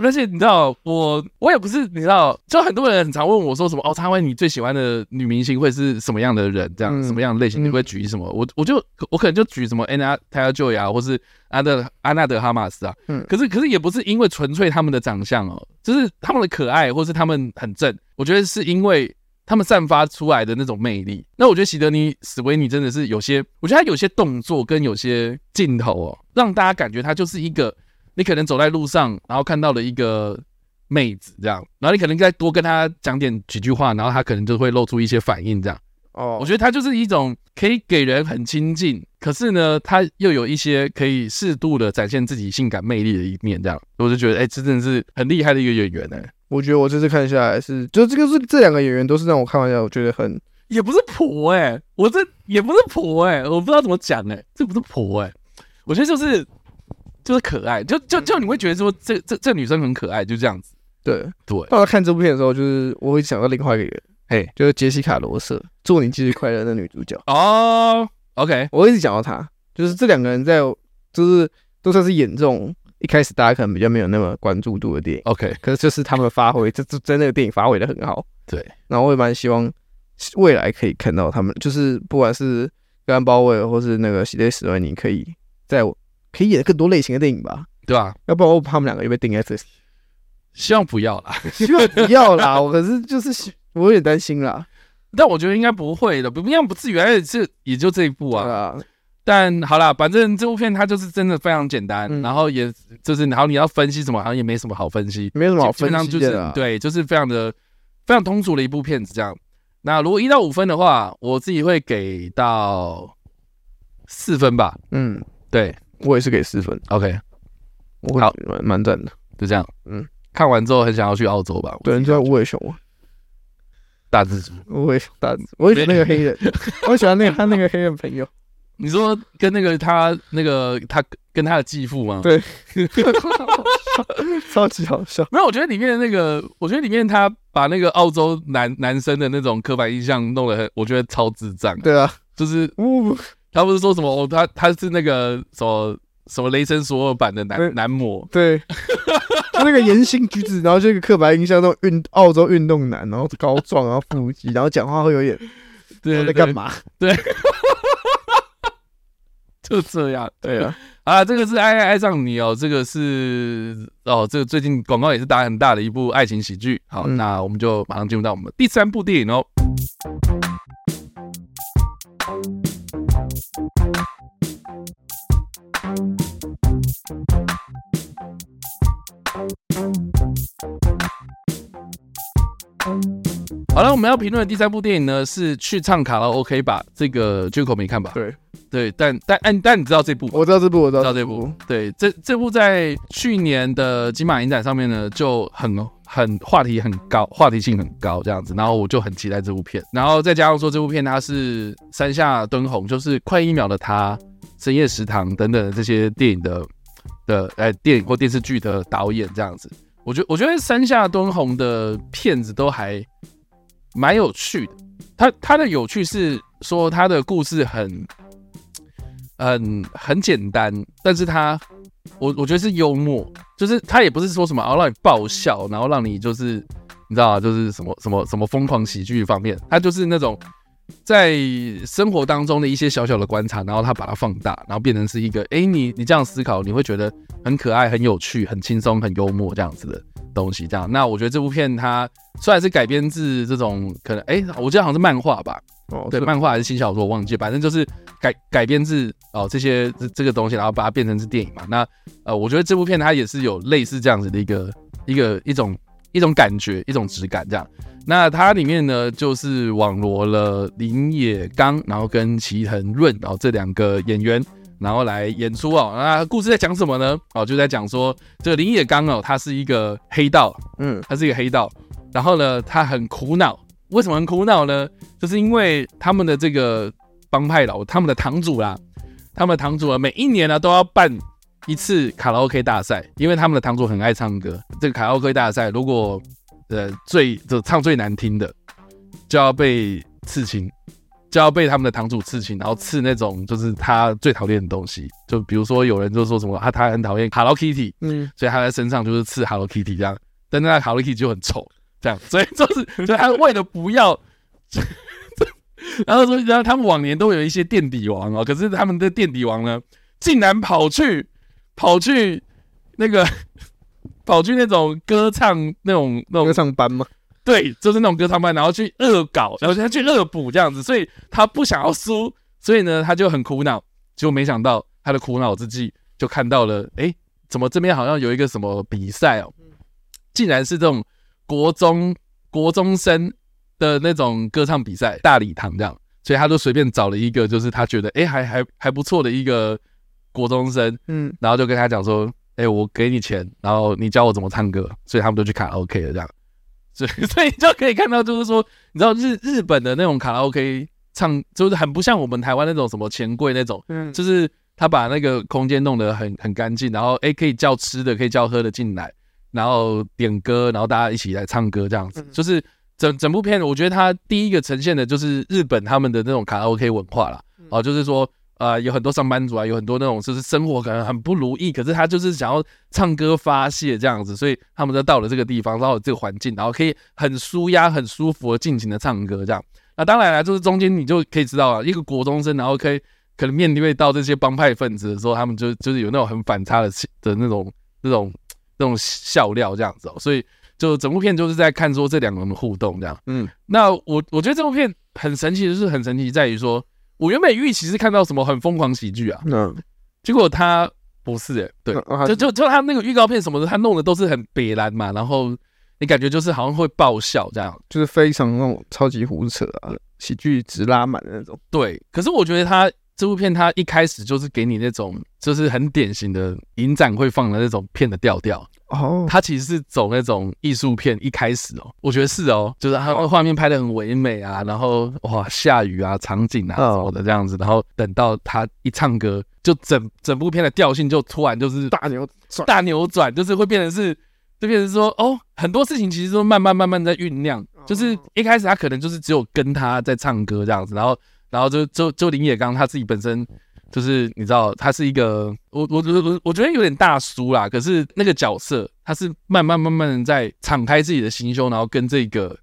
而且你知道，我我也不是你知道，就很多人很常问我说什么哦，他问你最喜欢的女明星会是什么样的人？这样、嗯、什么样的类型？你会举什么？嗯、我我就我可能就举什么安娜泰尔乔亚，或是安德安娜德哈马斯啊。嗯，可是可是也不是因为纯粹他们的长相哦，就是他们的可爱，或是他们很正。我觉得是因为他们散发出来的那种魅力。那我觉得席德尼史维尼真的是有些，我觉得他有些动作跟有些镜头哦，让大家感觉他就是一个。你可能走在路上，然后看到了一个妹子这样，然后你可能再多跟她讲点几句话，然后她可能就会露出一些反应这样。哦，我觉得她就是一种可以给人很亲近，可是呢，她又有一些可以适度的展现自己性感魅力的一面这样。我就觉得，哎，这真的是很厉害的一个演员呢、欸。我觉得我这次看下来是，就这个是这两个演员都是让我看完下来，我觉得很也不是婆哎、欸，我这也不是婆哎、欸，我不知道怎么讲哎、欸，这不是婆哎、欸，我觉得就是。就是可爱，就就就你会觉得说这这这女生很可爱，就这样子。对对。当我看这部片的时候，就是我会想到另外一个人，嘿，就是杰西卡·罗瑟，祝你节日快乐的女主角。哦，OK，我一直讲到她，就是这两个人在，就是都算是演这种一开始大家可能比较没有那么关注度的电影。OK，可是就是他们发挥，这这在那个电影发挥的很好。对。然后我也蛮希望未来可以看到他们，就是不管是格兰鲍威尔或是那个席德史维尼，可以在。可以演更多类型的电影吧，对吧？要不然我怕他们两个又被定 F，希望不要啦，希望不要啦。我可是就是我有点担心啦，但我觉得应该不会的，不应该不至于，而且这也就这一部啊。但好啦，反正这部片它就是真的非常简单，然后也就是然后你要分析什么，好像也没什么好分析，没什么好分析就是对，就是非常的非常通俗的一部片子这样。那如果一到五分的话，我自己会给到四分吧。嗯，对。我也是给四分，OK，我好。蛮蛮赞的，就这样，嗯，看完之后很想要去澳洲吧？对，你知道无尾熊啊，大蜘蛛，无尾熊大蜘蛛，我也喜欢那个黑人，我喜欢那个他那个黑人朋友。你说跟那个他那个他跟他的继父吗？对，超级好笑。没有，我觉得里面的那个，我觉得里面他把那个澳洲男男生的那种刻板印象弄得很，我觉得超智障。对啊，就是呜。他不是说什么哦，他他是那个什么什么雷神索尔版的男男模，对，他那个言行举止，然后这个刻板印象，那种运澳洲运动男，然后高壮，然后腹肌，然后讲话会有点，对，在干嘛？对，就这样，对啊，啊，这个是爱爱爱上你哦，这个是哦，这个最近广告也是打很大的一部爱情喜剧。好，嗯、那我们就马上进入到我们第三部电影哦。好了，我们要评论的第三部电影呢，是去唱卡拉 OK 吧。这个 Jaco 没看吧？对对，但但但但你知道这部？我知道这部，我知道，知道这部。对，这这部在去年的金马影展上面呢，就很很话题很高，话题性很高这样子。然后我就很期待这部片。然后再加上说这部片它是山下敦弘，就是快一秒的他、深夜食堂等等这些电影的的呃电影或电视剧的导演这样子。我觉我觉得山下敦弘的片子都还蛮有趣的。他他的有趣是说他的故事很很很简单，但是他我我觉得是幽默，就是他也不是说什么哦让你爆笑，然后让你就是你知道啊？就是什么什么什么疯狂喜剧方面，他就是那种在生活当中的一些小小的观察，然后他把它放大，然后变成是一个，哎，你你这样思考，你会觉得很可爱、很有趣、很轻松、很幽默这样子的东西。这样，那我觉得这部片它虽然是改编自这种可能，哎，我记得好像是漫画吧？哦，对，漫画还是新小说，我忘记，反正就是改改编自哦这些这这个东西，然后把它变成是电影嘛。那呃，我觉得这部片它也是有类似这样子的一个一个一种。一种感觉，一种质感，这样。那它里面呢，就是网罗了林野刚，然后跟齐藤润，然后这两个演员，然后来演出哦。那故事在讲什么呢？哦，就在讲说，这个林野刚哦，他是一个黑道，嗯，他是一个黑道。然后呢，他很苦恼，为什么很苦恼呢？就是因为他们的这个帮派老，他们的堂主啦，他们的堂主啊，每一年呢都要办。一次卡拉 OK 大赛，因为他们的堂主很爱唱歌。这个卡拉 OK 大赛，如果呃最就唱最难听的，就要被刺青，就要被他们的堂主刺青，然后刺那种就是他最讨厌的东西。就比如说有人就说什么他他很讨厌 Hello Kitty，嗯，所以他在身上就是刺 Hello Kitty 这样。但那 Hello Kitty 就很丑，这样，所以就是所以他为了不要，然后说然后他们往年都有一些垫底王哦，可是他们的垫底王呢，竟然跑去。跑去那个，跑去那种歌唱那种那种歌唱班吗？对，就是那种歌唱班，然后去恶搞，然后他去恶补这样子，所以他不想要输，所以呢，他就很苦恼。结果没想到他的苦恼之际，就看到了，哎，怎么这边好像有一个什么比赛哦？竟然是这种国中国中生的那种歌唱比赛，大礼堂这样，所以他就随便找了一个，就是他觉得哎还还还不错的一个。国中生，嗯，然后就跟他讲说，哎、欸，我给你钱，然后你教我怎么唱歌，所以他们都去卡拉 OK 了，这样，所以 所以就可以看到，就是说，你知道日日本的那种卡拉 OK 唱，就是很不像我们台湾那种什么钱柜那种，嗯，就是他把那个空间弄得很很干净，然后哎、欸，可以叫吃的，可以叫喝的进来，然后点歌，然后大家一起来唱歌这样子，就是整整部片，我觉得它第一个呈现的就是日本他们的那种卡拉 OK 文化啦，哦，就是说。啊、呃，有很多上班族啊，有很多那种就是生活可能很不如意，可是他就是想要唱歌发泄这样子，所以他们就到了这个地方，到了这个环境，然后可以很舒压、很舒服的尽情的唱歌这样。那当然了，就是中间你就可以知道啊，一个国中生，然后可以可能面对到这些帮派分子的时候，他们就就是有那种很反差的的那种那种那种笑料这样子哦。所以就整部片就是在看说这两个人的互动这样。嗯，那我我觉得这部片很神奇，就是很神奇在于说。我原本预期是看到什么很疯狂喜剧啊，嗯，结果他不是诶、欸，对，嗯、就就就他那个预告片什么的，他弄的都是很北烂嘛，然后你感觉就是好像会爆笑这样，就是非常那种超级胡扯啊，喜剧值拉满的那种。对，可是我觉得他这部片他一开始就是给你那种就是很典型的影展会放的那种片的调调。哦，他其实是走那种艺术片一开始哦，我觉得是哦，就是他画面拍的很唯美啊，然后哇下雨啊场景啊什么的这样子，然后等到他一唱歌，就整整部片的调性就突然就是大扭转，大扭转，就是会变成是，就变成说哦，很多事情其实都慢慢慢慢在酝酿，就是一开始他可能就是只有跟他在唱歌这样子，然后然后就就就林野刚他自己本身。就是你知道，他是一个我我我我觉得有点大叔啦。可是那个角色，他是慢慢慢慢的在敞开自己的心胸，然后跟这个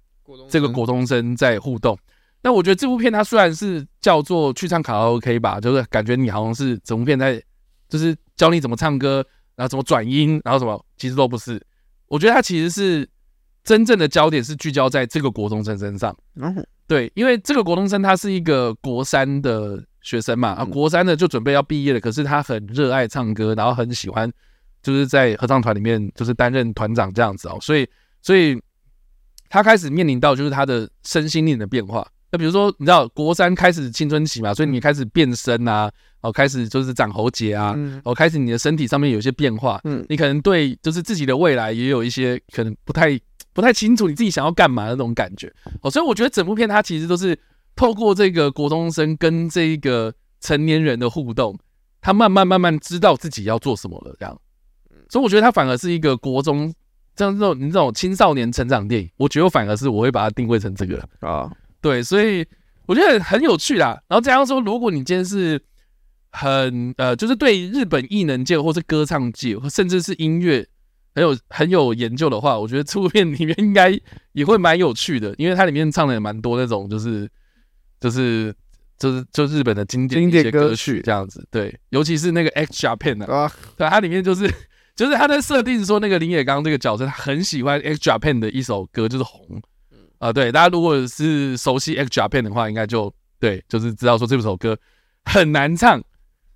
这个国中生在互动。但我觉得这部片它虽然是叫做去唱卡拉 OK 吧，就是感觉你好像是整部片在就是教你怎么唱歌，然后怎么转音，然后什么，其实都不是。我觉得它其实是真正的焦点是聚焦在这个国中生身上。对，因为这个国中生他是一个国三的。学生嘛，啊，国三的就准备要毕业了，可是他很热爱唱歌，然后很喜欢，就是在合唱团里面就是担任团长这样子哦，所以，所以他开始面临到就是他的身心灵的变化。那比如说，你知道国三开始青春期嘛，所以你开始变身啊，哦，开始就是长喉结啊，哦，开始你的身体上面有一些变化，嗯，你可能对就是自己的未来也有一些可能不太不太清楚，你自己想要干嘛的那种感觉哦，所以我觉得整部片它其实都是。透过这个国中生跟这个成年人的互动，他慢慢慢慢知道自己要做什么了，这样。所以我觉得他反而是一个国中这样这种你这种青少年成长电影，我觉得反而是我会把它定位成这个啊。对，所以我觉得很有趣啦。然后这样说，如果你今天是很呃，就是对日本艺能界或是歌唱界，甚至是音乐很有很有研究的话，我觉得这部片里面应该也会蛮有趣的，因为它里面唱的也蛮多那种就是就是就是就日本的经典一些歌曲这样子，对，尤其是那个 X Japan 啊，对，它里面就是就是它在设定说那个林野刚这个角色他很喜欢 X Japan 的一首歌就是红啊，对，大家如果是熟悉 X Japan 的话，应该就对，就是知道说这首歌很难唱，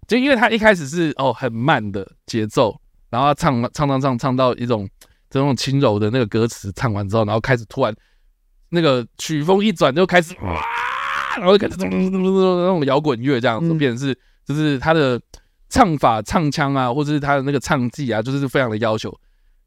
就因为它一开始是哦很慢的节奏。然后他唱唱唱唱唱到一种这种轻柔的那个歌词，唱完之后，然后开始突然那个曲风一转，就开始哇，然后开始咚咚咚咚咚那种摇滚乐这样子，变成是就是他的唱法、唱腔啊，或者是他的那个唱技啊，就是非常的要求。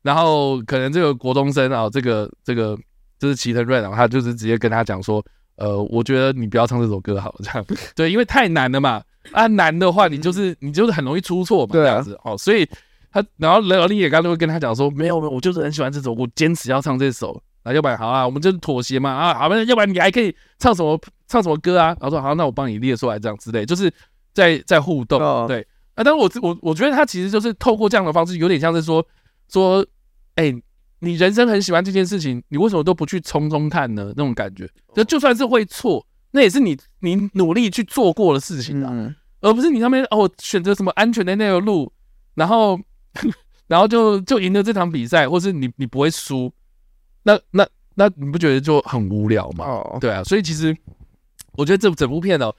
然后可能这个国中生啊，这个这个就是齐藤润啊，他就是直接跟他讲说，呃，我觉得你不要唱这首歌好了，这样对，因为太难了嘛。啊，难的话你就是你就是很容易出错嘛，这样子哦，所以。他然后雷老林也刚刚会跟他讲说，没有没有，我就是很喜欢这首，我坚持要唱这首。那要不然好啊，我们就是妥协嘛啊，好吧，要不然你还可以唱什么唱什么歌啊？然后说好，那我帮你列出来这样之类，就是在在互动。哦、对啊，但是我我我觉得他其实就是透过这样的方式，有点像是说说，哎、欸，你人生很喜欢这件事情，你为什么都不去冲冲看呢？那种感觉，就就算是会错，那也是你你努力去做过的事情啊，嗯、而不是你上面哦选择什么安全的那条路，然后。然后就就赢了这场比赛，或是你你不会输，那那那你不觉得就很无聊吗？Oh. 对啊，所以其实我觉得这整部片哦，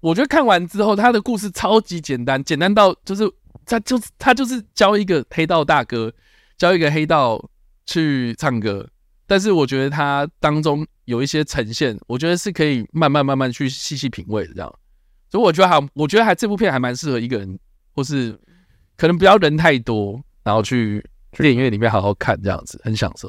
我觉得看完之后，他的故事超级简单，简单到就是他就是他就是教一个黑道大哥教一个黑道去唱歌，但是我觉得他当中有一些呈现，我觉得是可以慢慢慢慢去细细品味的这样，所以我觉得还我觉得还这部片还蛮适合一个人或是。可能不要人太多，然后去电影院里面好好看，这样子很享受。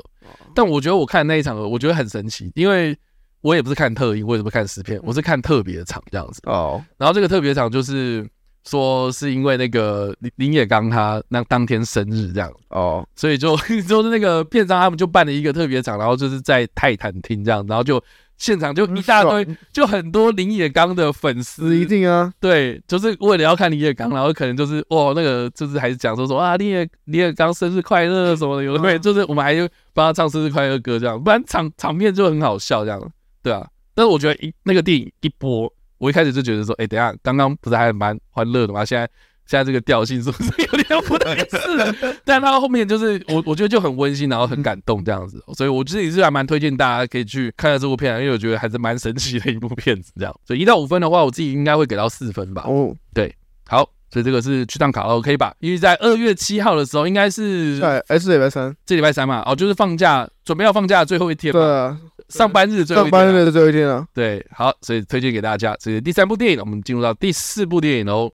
但我觉得我看那一场，我觉得很神奇，因为我也不是看特映，我也不是看实片，我是看特别场这样子。哦。然后这个特别场就是说，是因为那个林林野刚他那当天生日这样。哦。所以就 就是那个片商他们就办了一个特别场，然后就是在泰坦厅这样，然后就。现场就一大堆，就很多林野刚的粉丝，一定啊，对，就是为了要看林野刚，然后可能就是哇，那个就是还是讲说说啊，林野林野刚生日快乐 什么的，有的没，就是我们还就帮他唱生日快乐歌这样，不然场场面就很好笑这样，对啊。但是我觉得一那个电影一播，我一开始就觉得说，哎，等下刚刚不是还蛮欢乐的吗？现在。现在这个调性是不是有点不太是？但他后面就是我，我觉得就很温馨，然后很感动这样子，所以我自己是还蛮推荐大家可以去看下这部片，因为我觉得还是蛮神奇的一部片子。这样，所以一到五分的话，我自己应该会给到四分吧。哦，对，好，所以这个是去趟卡拉 OK 吧？因为在二月七号的时候，应该是对，还是礼拜三，这礼拜三嘛，哦，就是放假，准备要放假的最后一天嘛，对啊，上班日最后一天，啊，上班日的最后一天啊。对，好，所以推荐给大家。这是第三部电影，我们进入到第四部电影喽。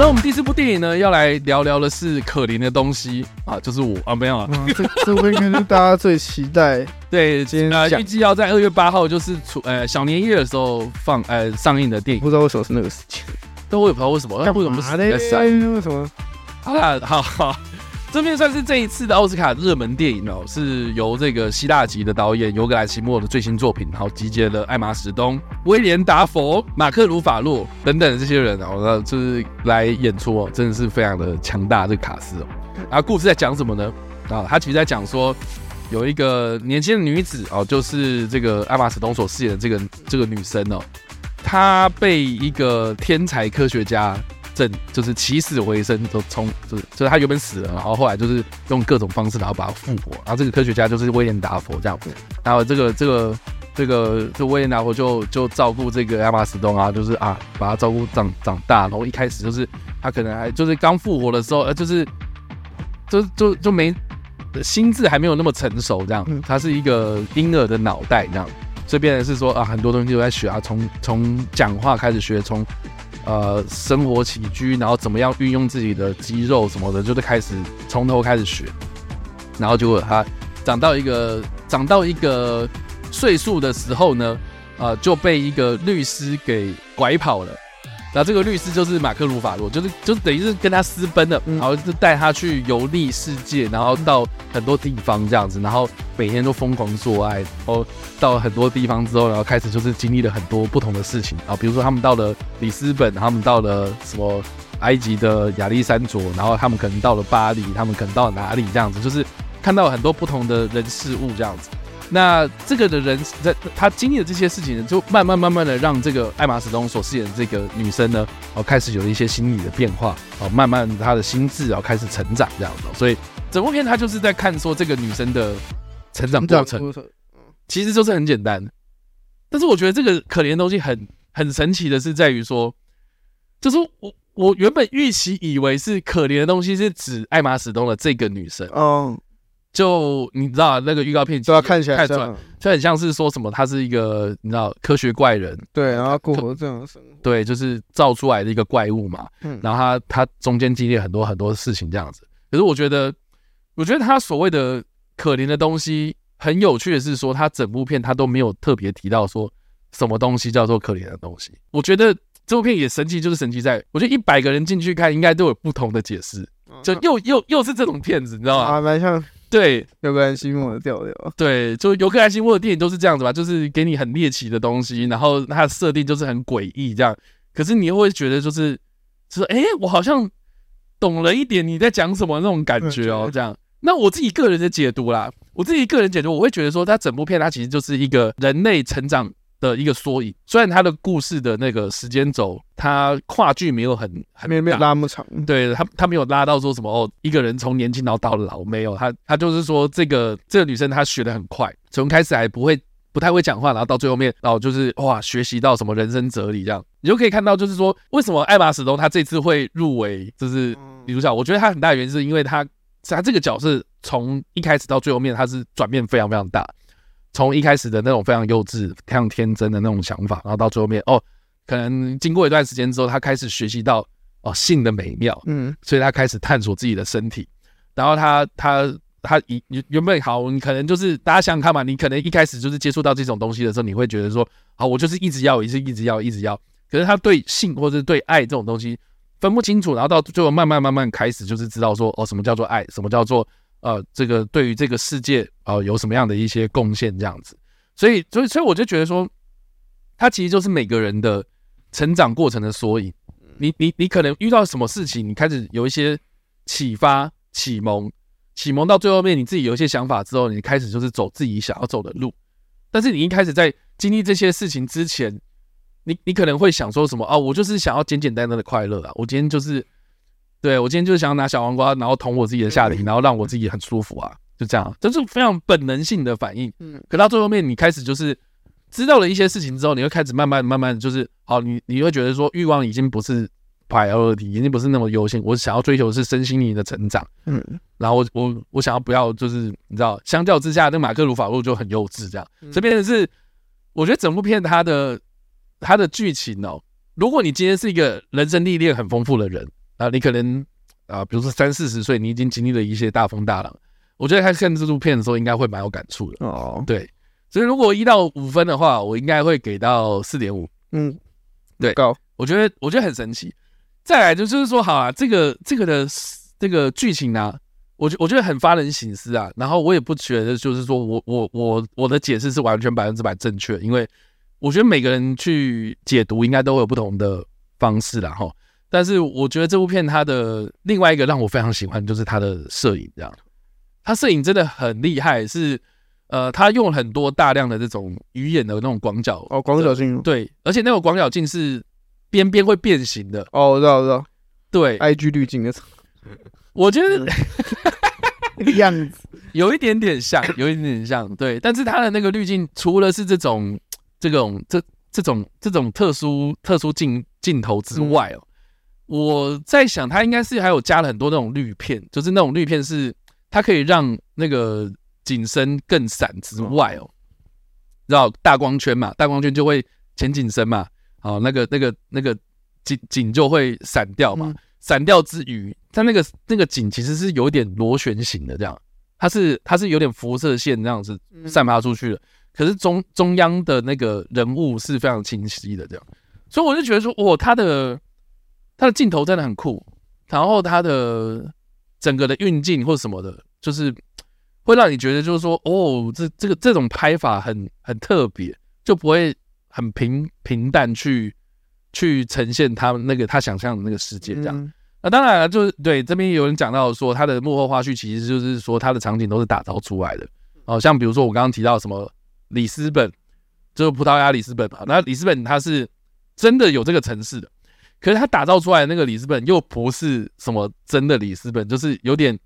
那我们第四部电影呢，要来聊聊的是可怜的东西啊，就是我啊，没有啊，嗯、这这部应该是大家最期待。对，今天呃，预计要在二月八号，就是出呃小年夜的时候放呃上映的电影，不知道为什么是那个时间，但我也不知道为什么，那为什么不是在三？为什么？好啦，好好。这片算是这一次的奥斯卡热门电影哦，是由这个希腊籍的导演尤格莱西莫的最新作品，然后集结了艾玛史东、威廉达佛、马克鲁法洛等等这些人哦，那就是来演出哦，真的是非常的强大这个卡司哦。然后故事在讲什么呢？啊，他其实在讲说有一个年轻的女子哦，就是这个艾玛史东所饰演的这个这个女生哦，她被一个天才科学家。就是起死回生，都从就是就是他原本死了，然后后来就是用各种方式，然后把他复活。然后这个科学家就是威廉达佛这样子，然后这个这个这个这威廉达佛就就照顾这个艾玛斯东啊，就是啊把他照顾长长大。然后一开始就是他可能还就是刚复活的时候，呃就是就就就没心智还没有那么成熟这样，他是一个婴儿的脑袋这样，所以变成是说啊很多东西都在学啊，从从讲话开始学，从。呃，生活起居，然后怎么样运用自己的肌肉什么的，就是开始从头开始学，然后结果他长到一个长到一个岁数的时候呢，呃，就被一个律师给拐跑了，然后这个律师就是马克鲁法洛，就是就是等于是跟他私奔的，然后就带他去游历世界，然后到很多地方这样子，然后每天都疯狂做爱，然后到很多地方之后，然后开始就是经历了很多不同的事情啊，比如说他们到了里斯本，他们到了什么埃及的亚历山卓，然后他们可能到了巴黎，他们可能到哪里这样子，就是看到很多不同的人事物这样子。那这个的人在他经历的这些事情呢，就慢慢慢慢的让这个艾玛史东所饰演的这个女生呢，哦，开始有一些心理的变化，哦，慢慢她的心智啊开始成长这样子。所以整部片他就是在看说这个女生的成长过程，其实就是很简单。但是我觉得这个可怜的东西很很神奇的是在于说，就是我我原本预期以为是可怜的东西是指艾玛史东的这个女生，嗯。就你知道那个预告片，就要看起来就很像是说什么，他是一个你知道科学怪人，对，然后过活这样的生活，对，就是造出来的一个怪物嘛。嗯，然后他他中间经历很多很多事情这样子。可是我觉得，我觉得他所谓的可怜的东西，很有趣的是说，他整部片他都没有特别提到说什么东西叫做可怜的东西。我觉得这部片也神奇，就是神奇在，我觉得一百个人进去看，应该都有不同的解释。就又又又是这种片子，你知道吗？啊，蛮像。对，尤克兰西莫的调调。对，就尤克安西莫的电影都是这样子吧，就是给你很猎奇的东西，然后它的设定就是很诡异这样。可是你又会觉得就是，就是哎，我好像懂了一点你在讲什么那种感觉哦，这样。那我自己个人的解读啦，我自己个人解读，我会觉得说，它整部片它其实就是一个人类成长的一个缩影，虽然他的故事的那个时间轴，他跨距没有很还没有没有拉那么长，对他他没有拉到说什么哦，一个人从年轻然后到老没有，他他就是说这个这个女生她学的很快，从开始还不会不太会讲话，然后到最后面，然后就是哇学习到什么人生哲理这样，你就可以看到就是说为什么艾玛史东她这次会入围就是女主角，我觉得她很大的原因是因为他他这个角色从一开始到最后面她是转变非常非常大。从一开始的那种非常幼稚、非常天真的那种想法，然后到最后面哦，可能经过一段时间之后，他开始学习到哦性的美妙，嗯，所以他开始探索自己的身体，然后他他他以原本好，你可能就是大家想想看嘛，你可能一开始就是接触到这种东西的时候，你会觉得说，好，我就是一直要，一直一直要，一直要，可是他对性或者对爱这种东西分不清楚，然后到最后慢慢慢慢开始就是知道说，哦，什么叫做爱，什么叫做。呃，这个对于这个世界啊、呃，有什么样的一些贡献这样子，所以，所以，所以我就觉得说，它其实就是每个人的成长过程的缩影。你，你，你可能遇到什么事情，你开始有一些启发、启蒙、启蒙到最后面，你自己有一些想法之后，你开始就是走自己想要走的路。但是你一开始在经历这些事情之前，你，你可能会想说什么啊？我就是想要简简单单的快乐啊！我今天就是。对，我今天就是想要拿小黄瓜，然后捅我自己的下体，然后让我自己很舒服啊，就这样，这是非常本能性的反应。嗯，可到最后面，你开始就是知道了一些事情之后，你会开始慢慢慢慢就是，好，你你会觉得说欲望已经不是 priority，已经不是那么优先，我想要追求的是身心灵的成长。嗯，然后我我我想要不要就是你知道，相较之下，那马克鲁法洛就很幼稚，这样。这边的是，我觉得整部片它的它的剧情哦，如果你今天是一个人生历练很丰富的人。啊，你可能啊，比如说三四十岁，你已经经历了一些大风大浪。我觉得看看这部片的时候，应该会蛮有感触的。哦，对，所以如果一到五分的话，我应该会给到四点五。嗯，对，高。我觉得我觉得很神奇。再来就就是说，好啊，这个这个的这个剧情呢、啊，我觉我觉得很发人省思啊。然后我也不觉得就是说我我我我的解释是完全百分之百正确，因为我觉得每个人去解读应该都会有不同的方式啦。哈。但是我觉得这部片它的另外一个让我非常喜欢，就是它的摄影，这样，它摄影真的很厉害，是呃，它用了很多大量的这种鱼眼的那种广角哦，广角镜，对，而且那种广角镜是边边会变形的。哦，我知道，我知道，对，IG 滤镜的，我觉得样子 有一点点像，有一点点像，对，但是它的那个滤镜除了是这种这种这这种这种特殊特殊镜镜头之外哦。我在想，它应该是还有加了很多那种滤片，就是那种滤片是它可以让那个景深更闪之外哦，知道大光圈嘛？大光圈就会前景深嘛，好，那个那个那个景景就会散掉嘛。散掉之余，它那个那个景其实是有点螺旋形的，这样，它是它是有点辐射线这样子散发出去的。可是中中央的那个人物是非常清晰的，这样。所以我就觉得说，哇，它的他的镜头真的很酷，然后它的整个的运镜或什么的，就是会让你觉得就是说，哦，这这个这种拍法很很特别，就不会很平平淡去去呈现他那个他想象的那个世界这样。嗯、那当然了，就是对这边有人讲到说，他的幕后花絮其实就是说他的场景都是打造出来的，哦，像比如说我刚刚提到什么里斯本，就是葡萄牙里斯本嘛，那里斯本它是。真的有这个城市的，可是他打造出来的那个里斯本又不是什么真的里斯本，就是有点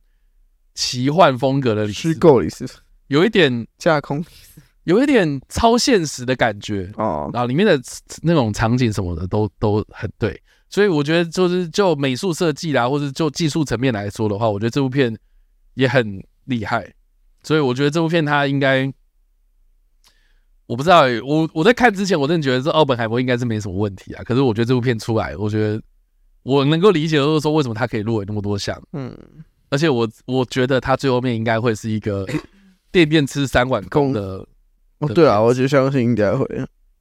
奇幻风格的虚构里斯本，有一点架空，有一点超现实的感觉哦。然后里面的那种场景什么的都都很对，所以我觉得就是就美术设计啦，或者就技术层面来说的话，我觉得这部片也很厉害。所以我觉得这部片它应该。我不知道、欸，我我在看之前，我真的觉得这奥本海默应该是没什么问题啊。可是我觉得这部片出来，我觉得我能够理解，就是说为什么他可以入围那么多项。嗯，而且我我觉得他最后面应该会是一个 电电吃三碗空的。哦，对啊，我觉得相信应该会。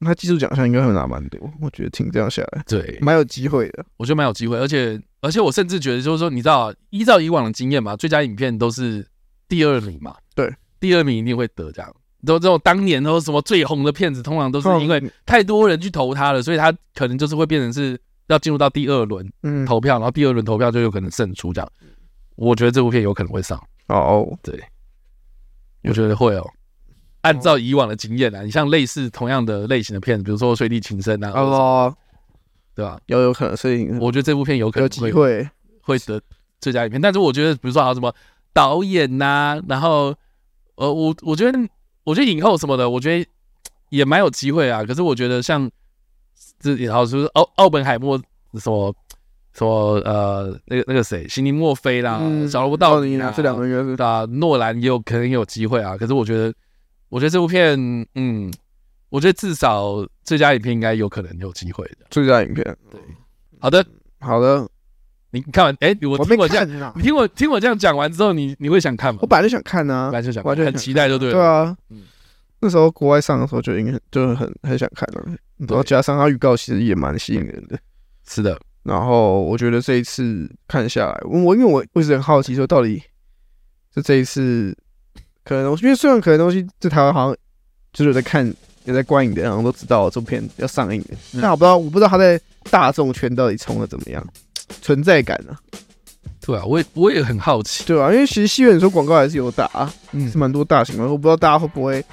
他技术奖项应该会拿蛮多，我觉得挺这样下来，对，蛮有机会的。我觉得蛮有机会，而且而且我甚至觉得就是说，你知道，依照以往的经验嘛，最佳影片都是第二名嘛，对，第二名一定会得这样。都这种当年都什么最红的片子，通常都是因为太多人去投他了，所以他可能就是会变成是要进入到第二轮投票，然后第二轮投票就有可能胜出这样。我觉得这部片有可能会上哦，对，我觉得会哦。按照以往的经验啊，你像类似同样的类型的片子，比如说《水底情深》啊，哦，对吧？有有可能，所以我觉得这部片有可能有机会会得最佳影片。但是我觉得，比如说还有什么导演呐，然后呃，我我觉得。我觉得影后什么的，我觉得也蛮有机会啊。可是我觉得像这，然后就是奥奥本海默什么什么呃，那个那个谁，席尼墨菲啦，嗯、小罗伯道尼啦，这两个人是啊，诺兰也有可能也有机会啊。可是我觉得，我觉得这部片，嗯，我觉得至少最佳影片应该有可能有机会的。最佳影片，对，好的，好的。你看完，哎、欸，我听我这样，你听我听我这样讲完之后，你你会想看吗？我本来就想看呢、啊，本来就想，我就很期待，就对了。对啊，嗯，那时候国外上的时候就应该就很很想看了，然后加上它预告其实也蛮吸引人的。是的，然后我觉得这一次看下来，我因为我我一直很好奇，说到底就这一次可能，因为虽然可能东西在台湾好像就是有在看、有在观影的，然后都知道这部片要上映的，嗯、但我不知道，我不知道他在大众圈到底冲的怎么样。存在感呢、啊？对啊，我也我也很好奇，对啊，因为其实戏院说广告还是有打、啊，嗯，是蛮多大型的。我不知道大家会不会，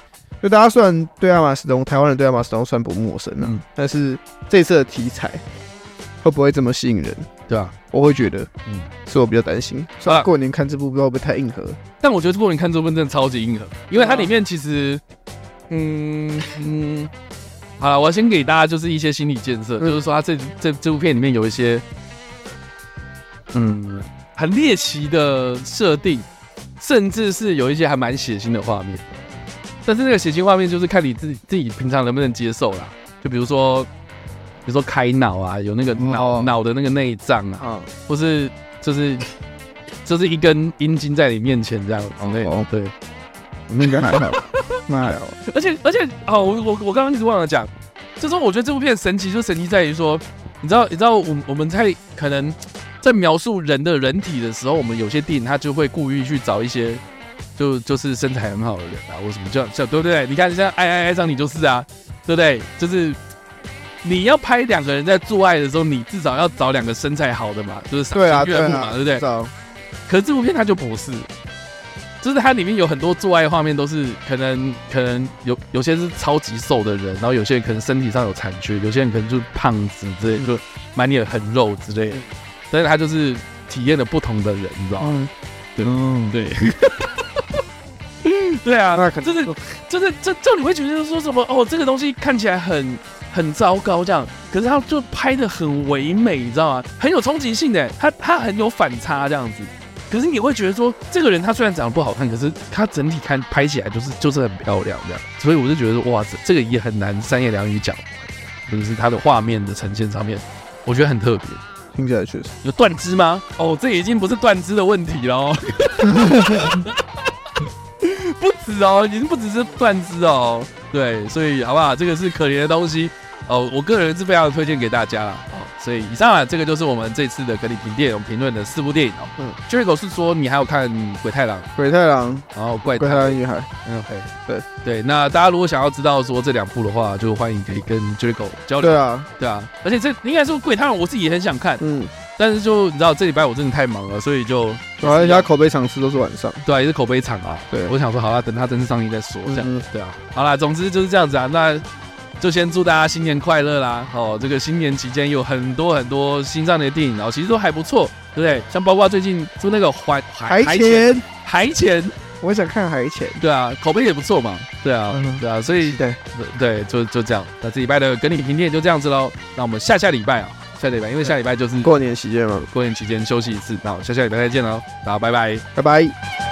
就大家虽然对亚马斯东，台湾人对亚马斯东算不陌生啊，嗯、但是这次的题材会不会这么吸引人？对啊，我会觉得，嗯，是我比较担心。所以过年看这部不知道会不会太硬核？但我觉得过年看这部真的超级硬核，因为它里面其实，嗯嗯，好了，我要先给大家就是一些心理建设，嗯、就是说它这这这部片里面有一些。嗯，很猎奇的设定，甚至是有一些还蛮血腥的画面。但是那个血腥画面就是看你自己自己平常能不能接受啦。就比如说，比如说开脑啊，有那个脑脑的那个内脏啊，或是就是就是一根阴茎在你面前这样。哦，对，那应该还好，那还好。而且而且哦，我我我刚刚一直忘了讲，就是说我觉得这部片神奇，就神奇在于说，你知道你知道我我们在可能。在描述人的人体的时候，我们有些电影他就会故意去找一些，就就是身材很好的人啊，或什么叫叫对不对？你看像爱爱爱上你就是啊，对不对？就是你要拍两个人在做爱的时候，你至少要找两个身材好的嘛，就是对啊，对嘛，对不对？可是这部片它就不是，就是它里面有很多做爱画面都是可能可能有有些是超级瘦的人，然后有些人可能身体上有残缺，有些人可能就是胖子之类，就满脸很肉之类的。但是他就是体验了不同的人，你知道吗？嗯，对，对，对啊，就是就是这这你会觉得说什么哦，这个东西看起来很很糟糕这样，可是他就拍的很唯美，你知道吗？很有冲击性的，他他很有反差这样子。可是你会觉得说，这个人他虽然长得不好看，可是他整体看拍起来就是就是很漂亮这样。所以我就觉得说哇，这这个也很难三言两语讲，就是他的画面的呈现上面，我觉得很特别。听起来确实有断肢吗？哦，这已经不是断肢的问题了，不止哦，已经不只是断肢哦。对，所以好不好？这个是可怜的东西，哦，我个人是非常推荐给大家了。哦，所以以上啊，这个就是我们这次的格里评电影评论的四部电影哦。嗯，Jericho 是说你还有看《鬼太郎》《鬼太郎》，然后怪《怪怪胎女孩》。嗯，OK，对对。那大家如果想要知道说这两部的话，就欢迎可以跟 Jericho 交流。对啊，对啊。而且这应该说《鬼太郎》，我自己也很想看。嗯。但是就你知道，这礼拜我真的太忙了，所以就主要人家口碑场次都是晚上，对啊，也是口碑场啊。对，我想说，好啊，等他正式上映再说，这样。嗯、对啊，好啦，总之就是这样子啊。那就先祝大家新年快乐啦！哦，这个新年期间有很多很多新上的电影，然后其实都还不错，对不对？像包括最近出那个海海潜海潜，我想看海潜。对啊，口碑也不错嘛。对啊，嗯、对啊，所以对对，就就这样。那这礼拜的跟你评电影就这样子喽。那我们下下礼拜啊。下礼拜，因为下礼拜就是过年期间嘛，过年期间休息一次，那我下下礼拜再见喽，大家拜拜，拜拜。